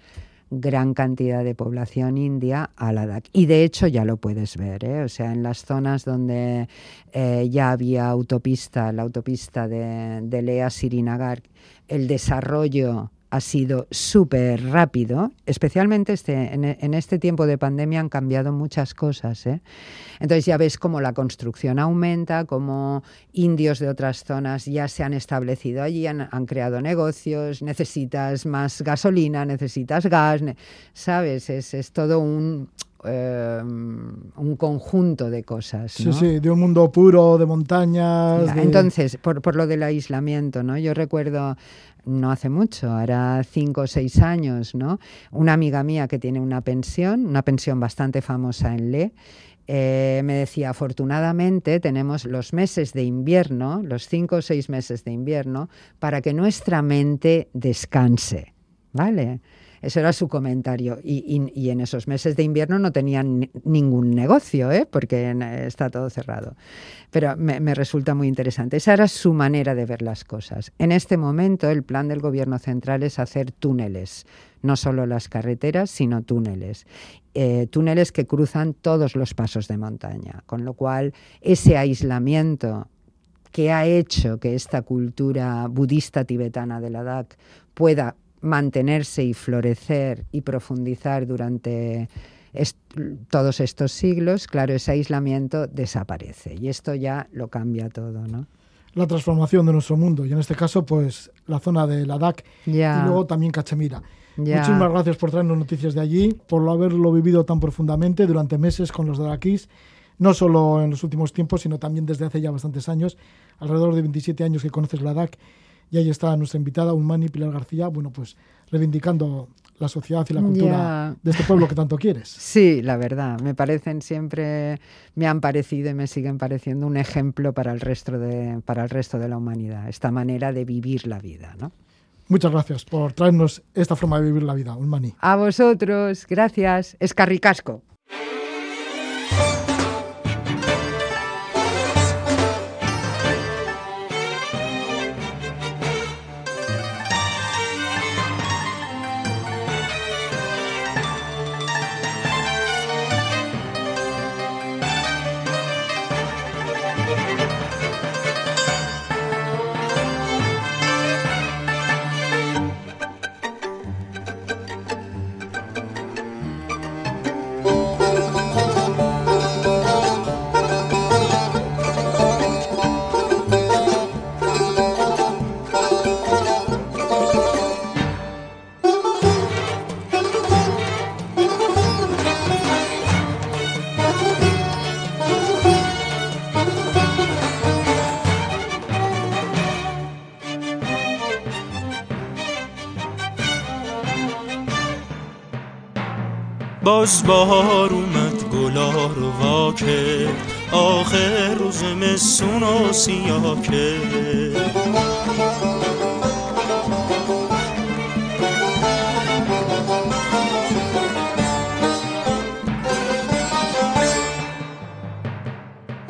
gran cantidad de población india a Ladakh. Y de hecho ya lo puedes ver, ¿eh? o sea, en las zonas donde eh, ya había autopista, la autopista de, de Lea Sirinagar, el desarrollo ha sido súper rápido, especialmente este, en, este tiempo de pandemia han cambiado muchas cosas. ¿eh? Entonces ya ves cómo la construcción aumenta, cómo indios de otras zonas ya se han establecido allí, han, creado negocios, necesitas más gasolina, necesitas gas, ¿sabes? Es, es todo un, em, un conjunto de cosas. Sí, sí, de un mundo puro, de montañas. Entonces, por, por, lo del aislamiento, ¿no? Yo recuerdo no hace mucho, hará cinco o seis años, ¿no? Una amiga mía que tiene una pensión, una pensión bastante famosa en Le, eh, me decía, afortunadamente tenemos los meses de invierno, los cinco o seis meses de invierno, para que nuestra mente descanse, ¿vale? Eso era su comentario. Y, en esos meses de invierno no tenían ningún negocio, ¿eh? porque está todo cerrado. Pero me, resulta muy interesante. Esa era su manera de ver las cosas. En este momento el plan del Gobierno central es hacer túneles, no solo las carreteras, sino túneles. Eh, túneles que cruzan todos los pasos de montaña. Con lo cual, ese aislamiento que ha hecho que esta cultura budista tibetana de Ladakh pueda mantenerse y florecer y profundizar durante todos estos siglos, claro, ese aislamiento desaparece y esto ya lo cambia todo, ¿no? La transformación de nuestro mundo y en este caso, pues la zona de Ladakh y luego también Cachemira. Muchísimas gracias por traernos noticias de allí, por haberlo vivido tan profundamente durante meses con los Ladakis, no solo en los últimos tiempos, sino también desde hace ya bastantes años, alrededor de 27 años que conoces Ladakh y ahí está nuestra invitada, Unmani Pilar García, bueno, pues reivindicando la sociedad y la cultura de este pueblo que tanto quieres. Sí, la verdad, me parecen siempre, me han parecido y me siguen pareciendo un ejemplo para el resto de, para el resto de la humanidad, esta manera de vivir la vida, ¿no? Muchas gracias por traernos esta forma de vivir la vida, Unmani. A vosotros, gracias. Escarricasco. باز بهار اومد گلا رو وا آخر روز مسون و سیاه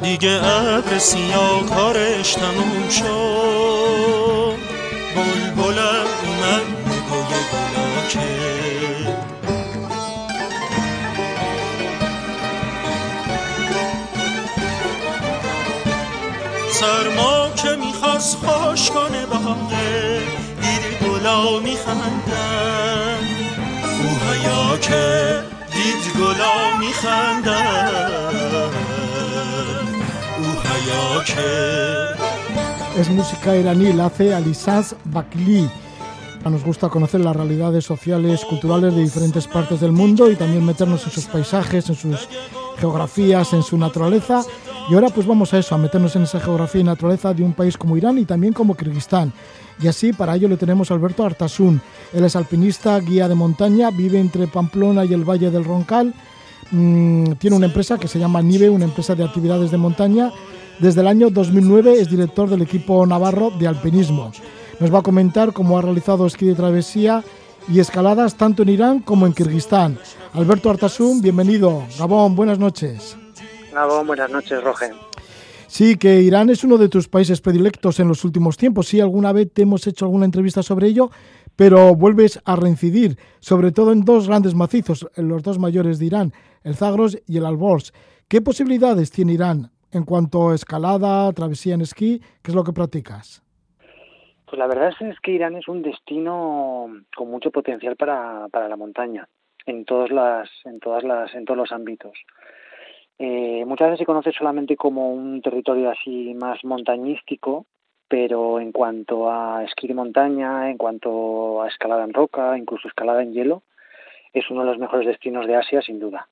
دیگه ابر سیاه کارش تموم شد. میخندن او هیا که دید گلا میخندن او هیا که Es música iraní, la hace Alisas Bakli. Nos gusta conocer las realidades sociales, culturales de diferentes partes del mundo y también meternos en sus paisajes, en sus geografías, en su naturaleza y ahora pues vamos a eso, a meternos en esa geografía y naturaleza de un país como Irán y también como Kirguistán. Y así para ello le tenemos a Alberto Artasun. Él es alpinista, guía de montaña, vive entre Pamplona y el Valle del Roncal. Mm, tiene una empresa que se llama Nive, una empresa de actividades de montaña. Desde el año 2009 es director del equipo navarro de alpinismo. Nos va a comentar cómo ha realizado esquí de travesía y escaladas tanto en Irán como en Kirguistán. Alberto Artasun, bienvenido. Gabón, buenas noches. Gabón, buenas noches, Roger. Sí, que Irán es uno de tus países predilectos en los últimos tiempos. Sí, alguna vez te hemos hecho alguna entrevista sobre ello, pero vuelves a reincidir, sobre todo en dos grandes macizos, en los dos mayores de Irán, el Zagros y el Alborz. ¿Qué posibilidades tiene Irán en cuanto a escalada, travesía en esquí? ¿Qué es lo que practicas? Pues la verdad es que Irán es un destino con mucho potencial para, para la montaña en todas las en todas las en todos los ámbitos. Eh, muchas veces se conoce solamente como un territorio así más montañístico, pero en cuanto a esquí de montaña, en cuanto a escalada en roca, incluso escalada en hielo, es uno de los mejores destinos de Asia, sin duda.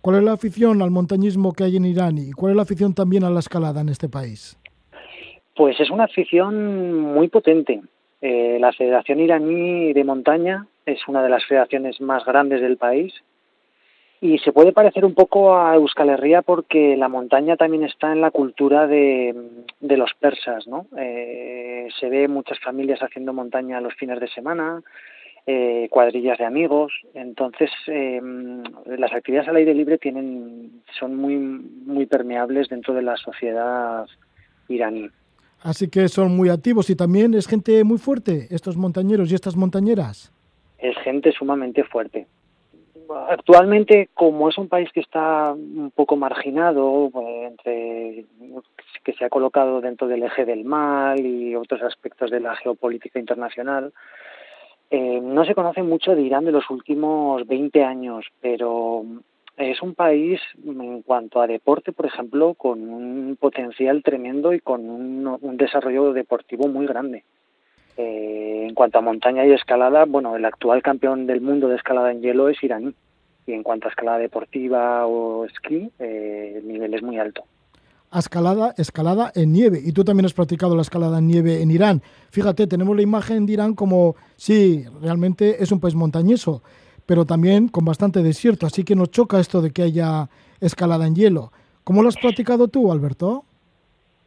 ¿Cuál es la afición al montañismo que hay en Irán y cuál es la afición también a la escalada en este país? Pues es una afición muy potente. Eh, la Federación Iraní de Montaña es una de las federaciones más grandes del país y se puede parecer un poco a Euskal Herria porque la montaña también está en la cultura de, de los persas, ¿no? Eh, se ve muchas familias haciendo montaña los fines de semana, eh, cuadrillas de amigos, entonces eh, las actividades al aire libre tienen son muy muy permeables dentro de la sociedad iraní. Así que son muy activos y también es gente muy fuerte, estos montañeros y estas montañeras. Es gente sumamente fuerte actualmente, como es un país que está un poco marginado, eh, entre que se ha colocado dentro del eje del mal y otros aspectos de la geopolítica internacional, eh, no se conoce mucho de Irán de los últimos 20 años, pero es un país en cuanto a deporte, por ejemplo, con un potencial tremendo y con un, un desarrollo deportivo muy grande. Eh, en cuanto a montaña y escalada, bueno, el actual campeón del mundo de escalada en hielo es iraní. Y en cuanto a escalada deportiva o esquí, eh, el nivel es muy alto. Escalada, escalada en nieve. Y tú también has practicado la escalada en nieve en Irán. Fíjate, tenemos la imagen de Irán como, sí, realmente es un país montañoso, pero también con bastante desierto. Así que nos choca esto de que haya escalada en hielo. ¿Cómo lo has practicado tú, Alberto?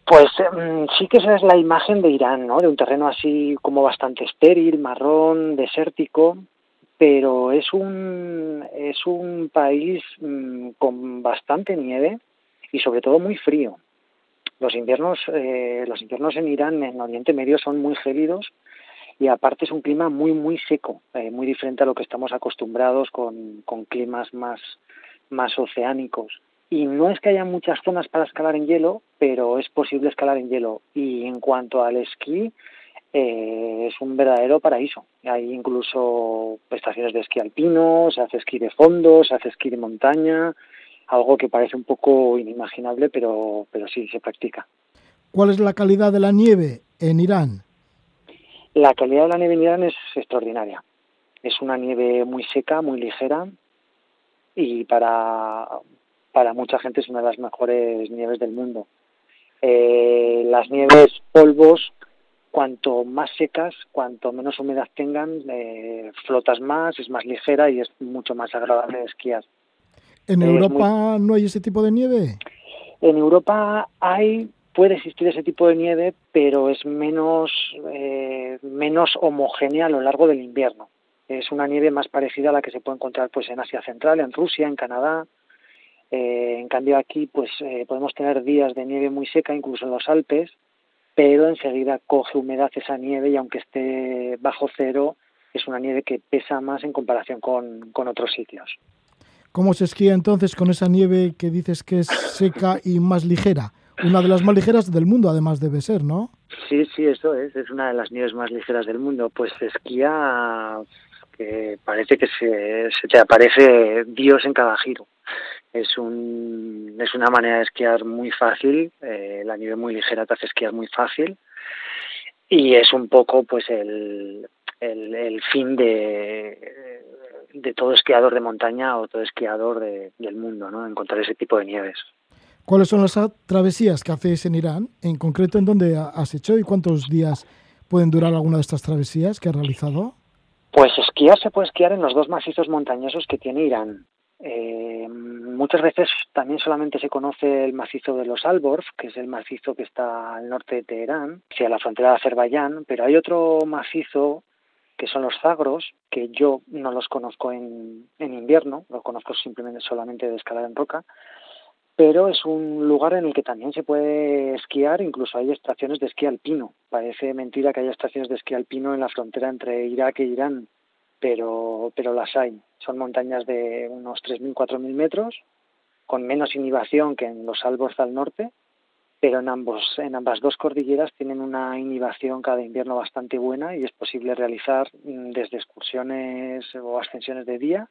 Pues mm, sí que esa es la imagen de Irán, ¿no? De un terreno así como bastante estéril, marrón, desértico, pero es un es un país mm, con bastante nieve y sobre todo muy frío. Los inviernos eh, los inviernos en Irán en Oriente Medio son muy gélidos y aparte es un clima muy muy seco, eh, muy diferente a lo que estamos acostumbrados con, con climas más más oceánicos y no es que haya muchas zonas para escalar en hielo, pero es posible escalar en hielo. Y en cuanto al esquí, eh, es un verdadero paraíso. Hay incluso estaciones de esquí alpino, se hace esquí de fondo, se hace esquí de montaña, algo que parece un poco inimaginable, pero, pero sí se practica. ¿Cuál es la calidad de la nieve en Irán? La calidad de la nieve en Irán es extraordinaria. Es una nieve muy seca, muy ligera y para, para mucha gente es una de las mejores nieves del mundo. Eh, las nieves polvos, cuanto más secas, cuanto menos humedad tengan, eh, flotas más, es más ligera y es mucho más agradable de esquiar. ¿En Europa no hay ese tipo de nieve? En Europa hay, puede existir ese tipo de nieve, pero es menos, eh, menos homogénea a lo largo del invierno. Es una nieve más parecida a la que se puede encontrar pues en Asia Central, en Rusia, en Canadá, eh, en cambio aquí pues eh, podemos tener días de nieve muy seca, incluso en los Alpes, pero enseguida coge humedad esa nieve y aunque esté bajo cero, es una nieve que pesa más en comparación con, con otros sitios. ¿Cómo se esquía entonces con esa nieve que dices que es seca y más ligera? Una de las más ligeras del mundo, además, debe ser, ¿no? Sí, sí, eso es. Es una de las nieves más ligeras del mundo. Pues se esquía que parece que se, se te aparece Dios en cada giro es un es una manera de esquiar muy fácil eh, la nieve muy ligera te hace esquiar muy fácil y es un poco pues el, el, fin de, de todo esquiador de montaña o todo esquiador del mundo no encontrar ese tipo de nieves ¿Cuáles son las travesías que hacéis en Irán? En concreto, ¿en dónde has hecho y cuántos días pueden durar alguna de estas travesías que has realizado? Pues esquiar se puede esquiar en los dos macizos montañosos que tiene Irán, Eh, muchas veces también solamente se conoce el macizo de los Alborz, que es el macizo que está al norte de Teherán, hacia la frontera de Azerbaiyán, pero hay otro macizo que son los Zagros, que yo no los conozco en, invierno, los conozco simplemente solamente de escalar en roca, pero es un lugar en el que también se puede esquiar, incluso hay estaciones de esquí alpino. Parece mentira que haya estaciones de esquí alpino en la frontera entre Irak e Irán, pero, pero las hay. Son montañas de unos 3.000, 4.000 metros, con menos inhibición que en los Alborz al norte, pero en, ambos, en ambas dos cordilleras tienen una inhibición cada invierno bastante buena y es posible realizar mm, desde excursiones o ascensiones de día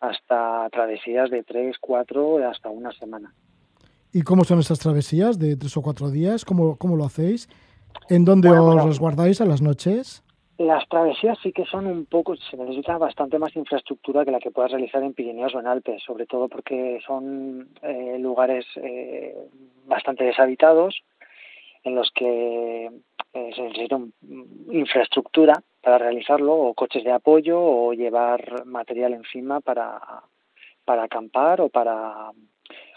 hasta travesías de tres, cuatro, hasta una semana. ¿Y cómo son esas travesías de tres o cuatro días? ¿Cómo, cómo lo hacéis? ¿En dónde os resguardáis a las noches? Las travesías sí que son un poco, se necesita bastante más infraestructura que la que puedas realizar en Pirineos o en Alpes, sobre todo porque son eh, lugares eh, bastante deshabitados en los que eh, se necesita infraestructura para realizarlo, o coches de apoyo, o llevar material encima para, para acampar o para,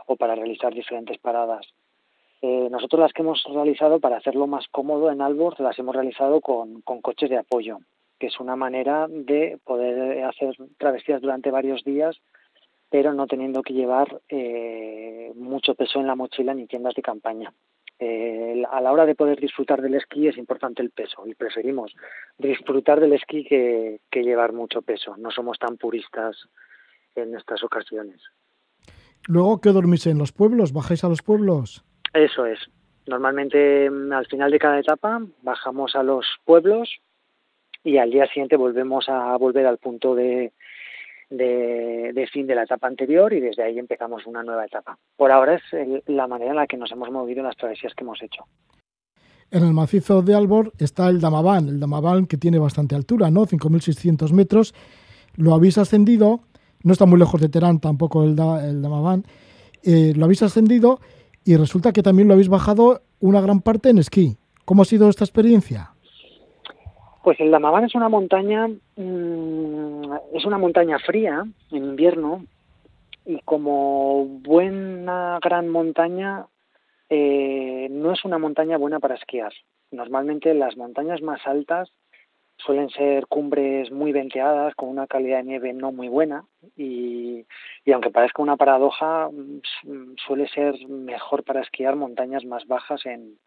o para realizar diferentes paradas. Eh, nosotros las que hemos realizado para hacerlo más cómodo en Albor las hemos realizado con, con coches de apoyo, que es una manera de poder hacer travesías durante varios días, pero no teniendo que llevar eh, mucho peso en la mochila ni tiendas de campaña. Eh, a la hora de poder disfrutar del esquí es importante el peso y preferimos disfrutar del esquí que, que llevar mucho peso. No somos tan puristas en estas ocasiones. Luego, ¿qué dormís en los pueblos? ¿Bajáis a los pueblos? Eso es. Normalmente mm, al final de cada etapa bajamos a los pueblos y al día siguiente volvemos a volver al punto de, de, fin de la etapa anterior y desde ahí empezamos una nueva etapa. Por ahora es la manera en la que nos hemos movido en las travesías que hemos hecho. En el macizo de Albor está el Damaván, el Damaván que tiene bastante altura, ¿no? 5.600 metros. Lo habéis ascendido, no está muy lejos de Terán tampoco el, el Damaván. Eh, lo habéis ascendido y resulta que también lo habéis bajado una gran parte en esquí. ¿Cómo ha sido esta experiencia? Pues el Damaván es una montaña, mm, es una montaña fría en invierno y como buena gran montaña eh, no es una montaña buena para esquiar. Normalmente las montañas más altas suelen ser cumbres muy venteadas, con una calidad de nieve no muy buena y, y, aunque parezca una paradoja, mm, suele ser mejor para esquiar montañas más bajas en,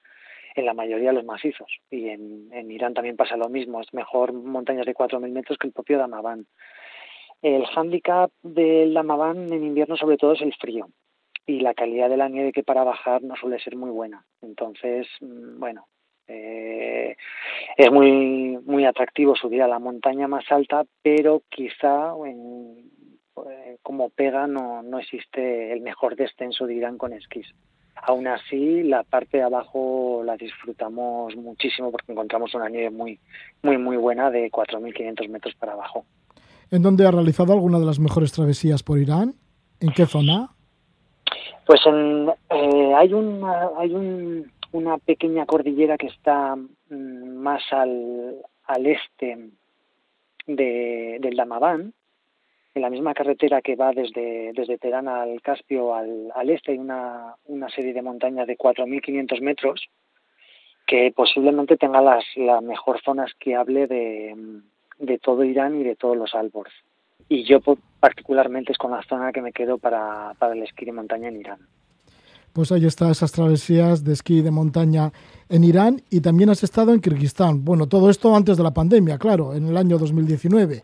en la mayoría de los macizos. Y en, en Irán también pasa lo mismo, es mejor montañas de 4.000 metros que el propio Damaván. El hándicap del Damaván en invierno sobre todo es el frío y la calidad de la nieve que para bajar no suele ser muy buena. Entonces, mm, bueno, eh, es muy muy atractivo subir a la montaña más alta, pero quizá en, eh, como pega no, no existe el mejor descenso de Irán con esquís. Aún así, la parte de abajo la disfrutamos muchísimo porque encontramos una nieve muy muy muy buena de 4.500 metros para abajo. ¿En dónde ha realizado alguna de las mejores travesías por Irán? ¿En qué zona? Pues en, eh, hay, una, hay un, una pequeña cordillera que está mm, más al, al este de, del Damaván, en la misma carretera que va desde, desde Teherán al Caspio al, al este, hay una, una serie de montañas de 4.500 metros que posiblemente tenga las, la mejor zona esquiable de, de todo Irán y de todos los Alborz. Y yo particularmente es con la zona que me quedo para, para el esquí de montaña en Irán pues ahí está esas travesías de esquí de montaña en Irán y también has estado en Kirguistán. Bueno, todo esto antes de la pandemia, claro, en el año 2019.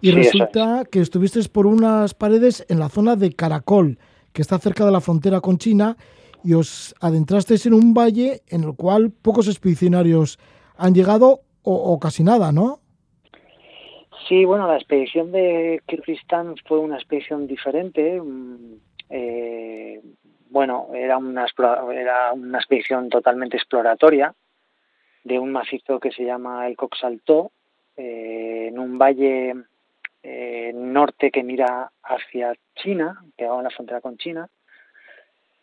Y resulta que estuviste por unas paredes en la zona de Caracol, que está cerca de la frontera con China, y os adentrasteis en un valle en el cual pocos expedicionarios han llegado o, casi nada, ¿no? Sí, bueno, la expedición de Kirguistán fue una expedición diferente. Mm, eh, bueno, era una, era una expedición totalmente exploratoria de un macizo que se llama el Coxaltó, eh, en un valle eh, norte que mira hacia China, pegado en la frontera con China.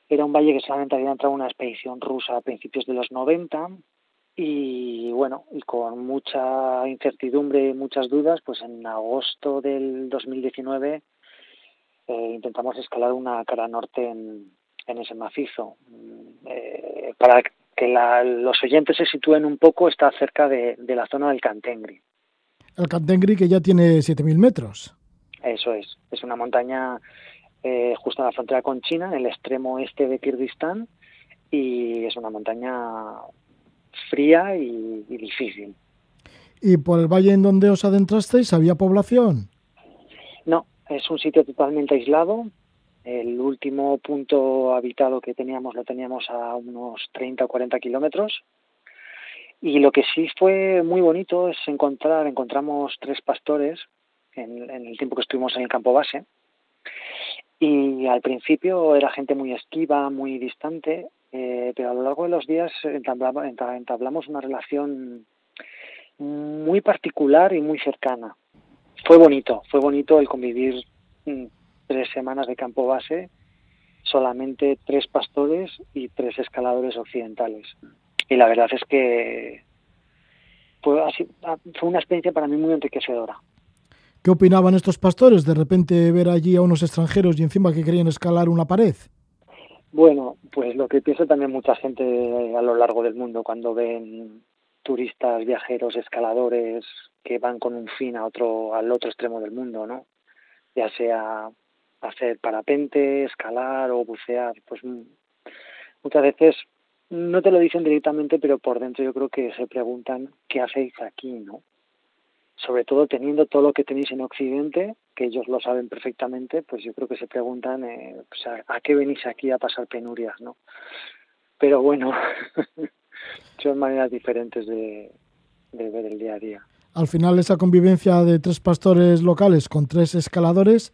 Era un valle que solamente había entrado una expedición rusa a principios de los 90 y bueno, y con mucha incertidumbre y muchas dudas, pues en agosto del 2019 eh, intentamos escalar una cara norte en, en ese macizo. Mm, eh, para que la, los oyentes se sitúen un poco, está cerca de, de la zona del Cantengri. El Cantengri que ya tiene 7.000 metros. Eso es. Es una montaña eh, justo en la frontera con China, en el extremo este de Kirguistán, y es una montaña fría y, y difícil. ¿Y por el valle en donde os adentrasteis había población? No, es un sitio totalmente aislado. El último punto habitado que teníamos lo teníamos a unos 30 o 40 kilómetros. Y lo que sí fue muy bonito es encontrar, encontramos tres pastores en, el tiempo que estuvimos en el campo base. Y al principio era gente muy esquiva, muy distante, eh, pero a lo largo de los días entablamos, entablamos una relación muy particular y muy cercana. Fue bonito, fue bonito el convivir mm, tres semanas de campo base, solamente tres pastores y tres escaladores occidentales. Y la verdad es que fue, así, fue una experiencia para mí muy enriquecedora. ¿Qué opinaban estos pastores de repente ver allí a unos extranjeros y encima que querían escalar una pared? Bueno, pues lo que piensa también mucha gente a lo largo del mundo cuando ven turistas, viajeros, escaladores que van con un fin a otro, al otro extremo del mundo, ¿no? Ya sea hacer parapente, escalar o bucear, pues muchas veces no te lo dicen directamente, pero por dentro yo creo que se preguntan qué hacéis aquí, ¿no? sobre todo teniendo todo lo que tenéis en Occidente, que ellos lo saben perfectamente, pues yo creo que se preguntan eh, pues a, qué venís aquí a pasar penurias, ¿no? Pero bueno, son maneras diferentes de, ver el día a día. Al final esa convivencia de tres pastores locales con tres escaladores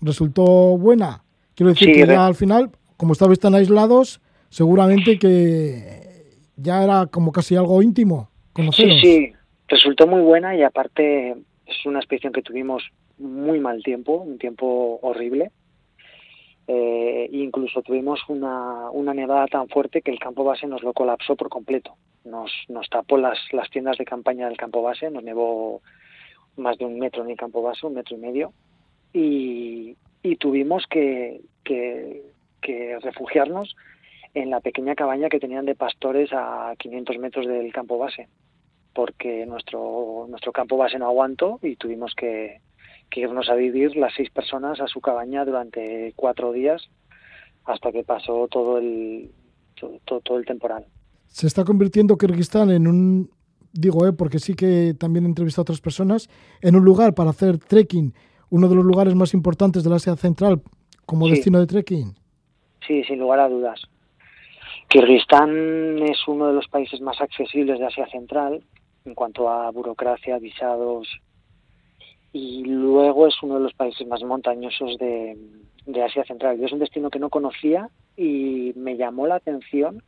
resultó buena. Quiero decir sí, que ya al final, como estabais tan aislados, seguramente que ya era como casi algo íntimo. Conoceros. Sí, sí, resultó muy buena y aparte es una expedición que tuvimos muy mal tiempo, un tiempo horrible. Eh, incluso tuvimos una, una nevada tan fuerte que el campo base nos lo colapsó por completo. Nos, nos tapó las, las tiendas de campaña del campo base, nos nevó más de un metro en el campo base, un metro y medio, y, y tuvimos que, que, que refugiarnos en la pequeña cabaña que tenían de pastores a 500 metros del campo base porque nuestro, nuestro campo base no aguantó y tuvimos que, que, irnos a vivir las seis personas a su cabaña durante cuatro días hasta que pasó todo el, todo, todo el temporal. Se está convirtiendo Kirguistán en un, digo, eh, porque sí que también he entrevistado a otras personas, en un lugar para hacer trekking, uno de los lugares más importantes del Asia Central como sí. destino de trekking. Sí, sin lugar a dudas. Kirguistán es uno de los países más accesibles de Asia Central en cuanto a burocracia, visados, y luego es uno de los países más montañosos de, de Asia Central. Yo es un destino que no conocía y me llamó la atención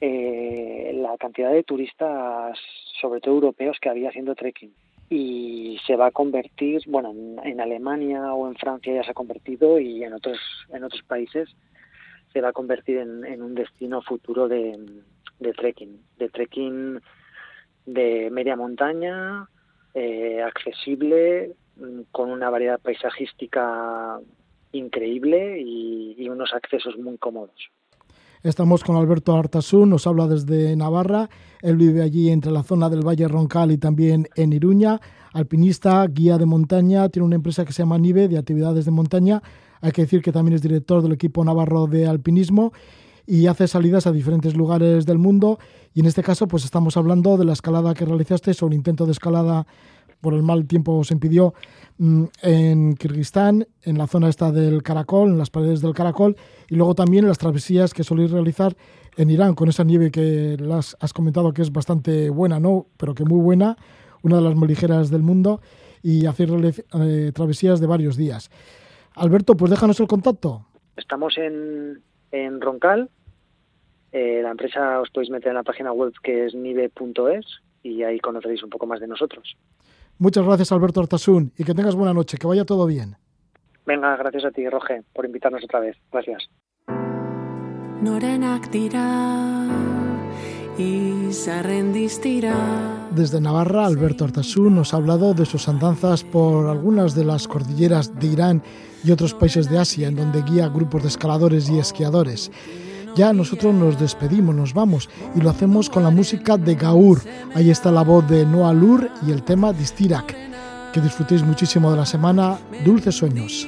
eh, la cantidad de turistas, sobre todo europeos, que había haciendo trekking. Y se va a convertir, bueno, en, Alemania o en Francia ya se ha convertido y en otros, en otros países se va a convertir en, un destino futuro de, trekking, de trekking de media montaña, eh, accesible, con una variedad paisajística increíble y, unos accesos muy cómodos. Estamos con Alberto Artasún, nos habla desde Navarra. Él vive allí entre la zona del Valle Roncal y también en Iruña. Alpinista, guía de montaña, tiene una empresa que se llama Nive de actividades de montaña. Hay que decir que también es director del equipo navarro de alpinismo y hace salidas a diferentes lugares del mundo. Y en este caso, pues estamos hablando de la escalada que realizaste un intento de escalada por el mal tiempo se impidió mmm, en Kirguistán, en la zona esta del Caracol, en las paredes del Caracol, y luego también las travesías que soléis realizar en Irán, con esa nieve que las has comentado que es bastante buena, ¿no? Pero que muy buena, una de las más ligeras del mundo, y hacer eh, travesías de varios días. Alberto, pues déjanos el contacto. Estamos en, en Roncal, eh, la empresa os podéis meter en la página web que es nive.es y ahí conoceréis un poco más de nosotros. Muchas gracias Alberto Artasun y que tengas buena noche, que vaya todo bien. Venga, gracias a ti, Roge, por invitarnos otra vez. Gracias. Desde Navarra, Alberto Artasú nos ha hablado de sus andanzas por algunas de las cordilleras de Irán y otros países de Asia, en donde guía grupos de escaladores y esquiadores. Ya nosotros nos despedimos, nos vamos y lo hacemos con la música de Gaur. Ahí está la voz de Noah Lur y el tema Distirak. Que disfrutéis muchísimo de la semana. Dulces sueños.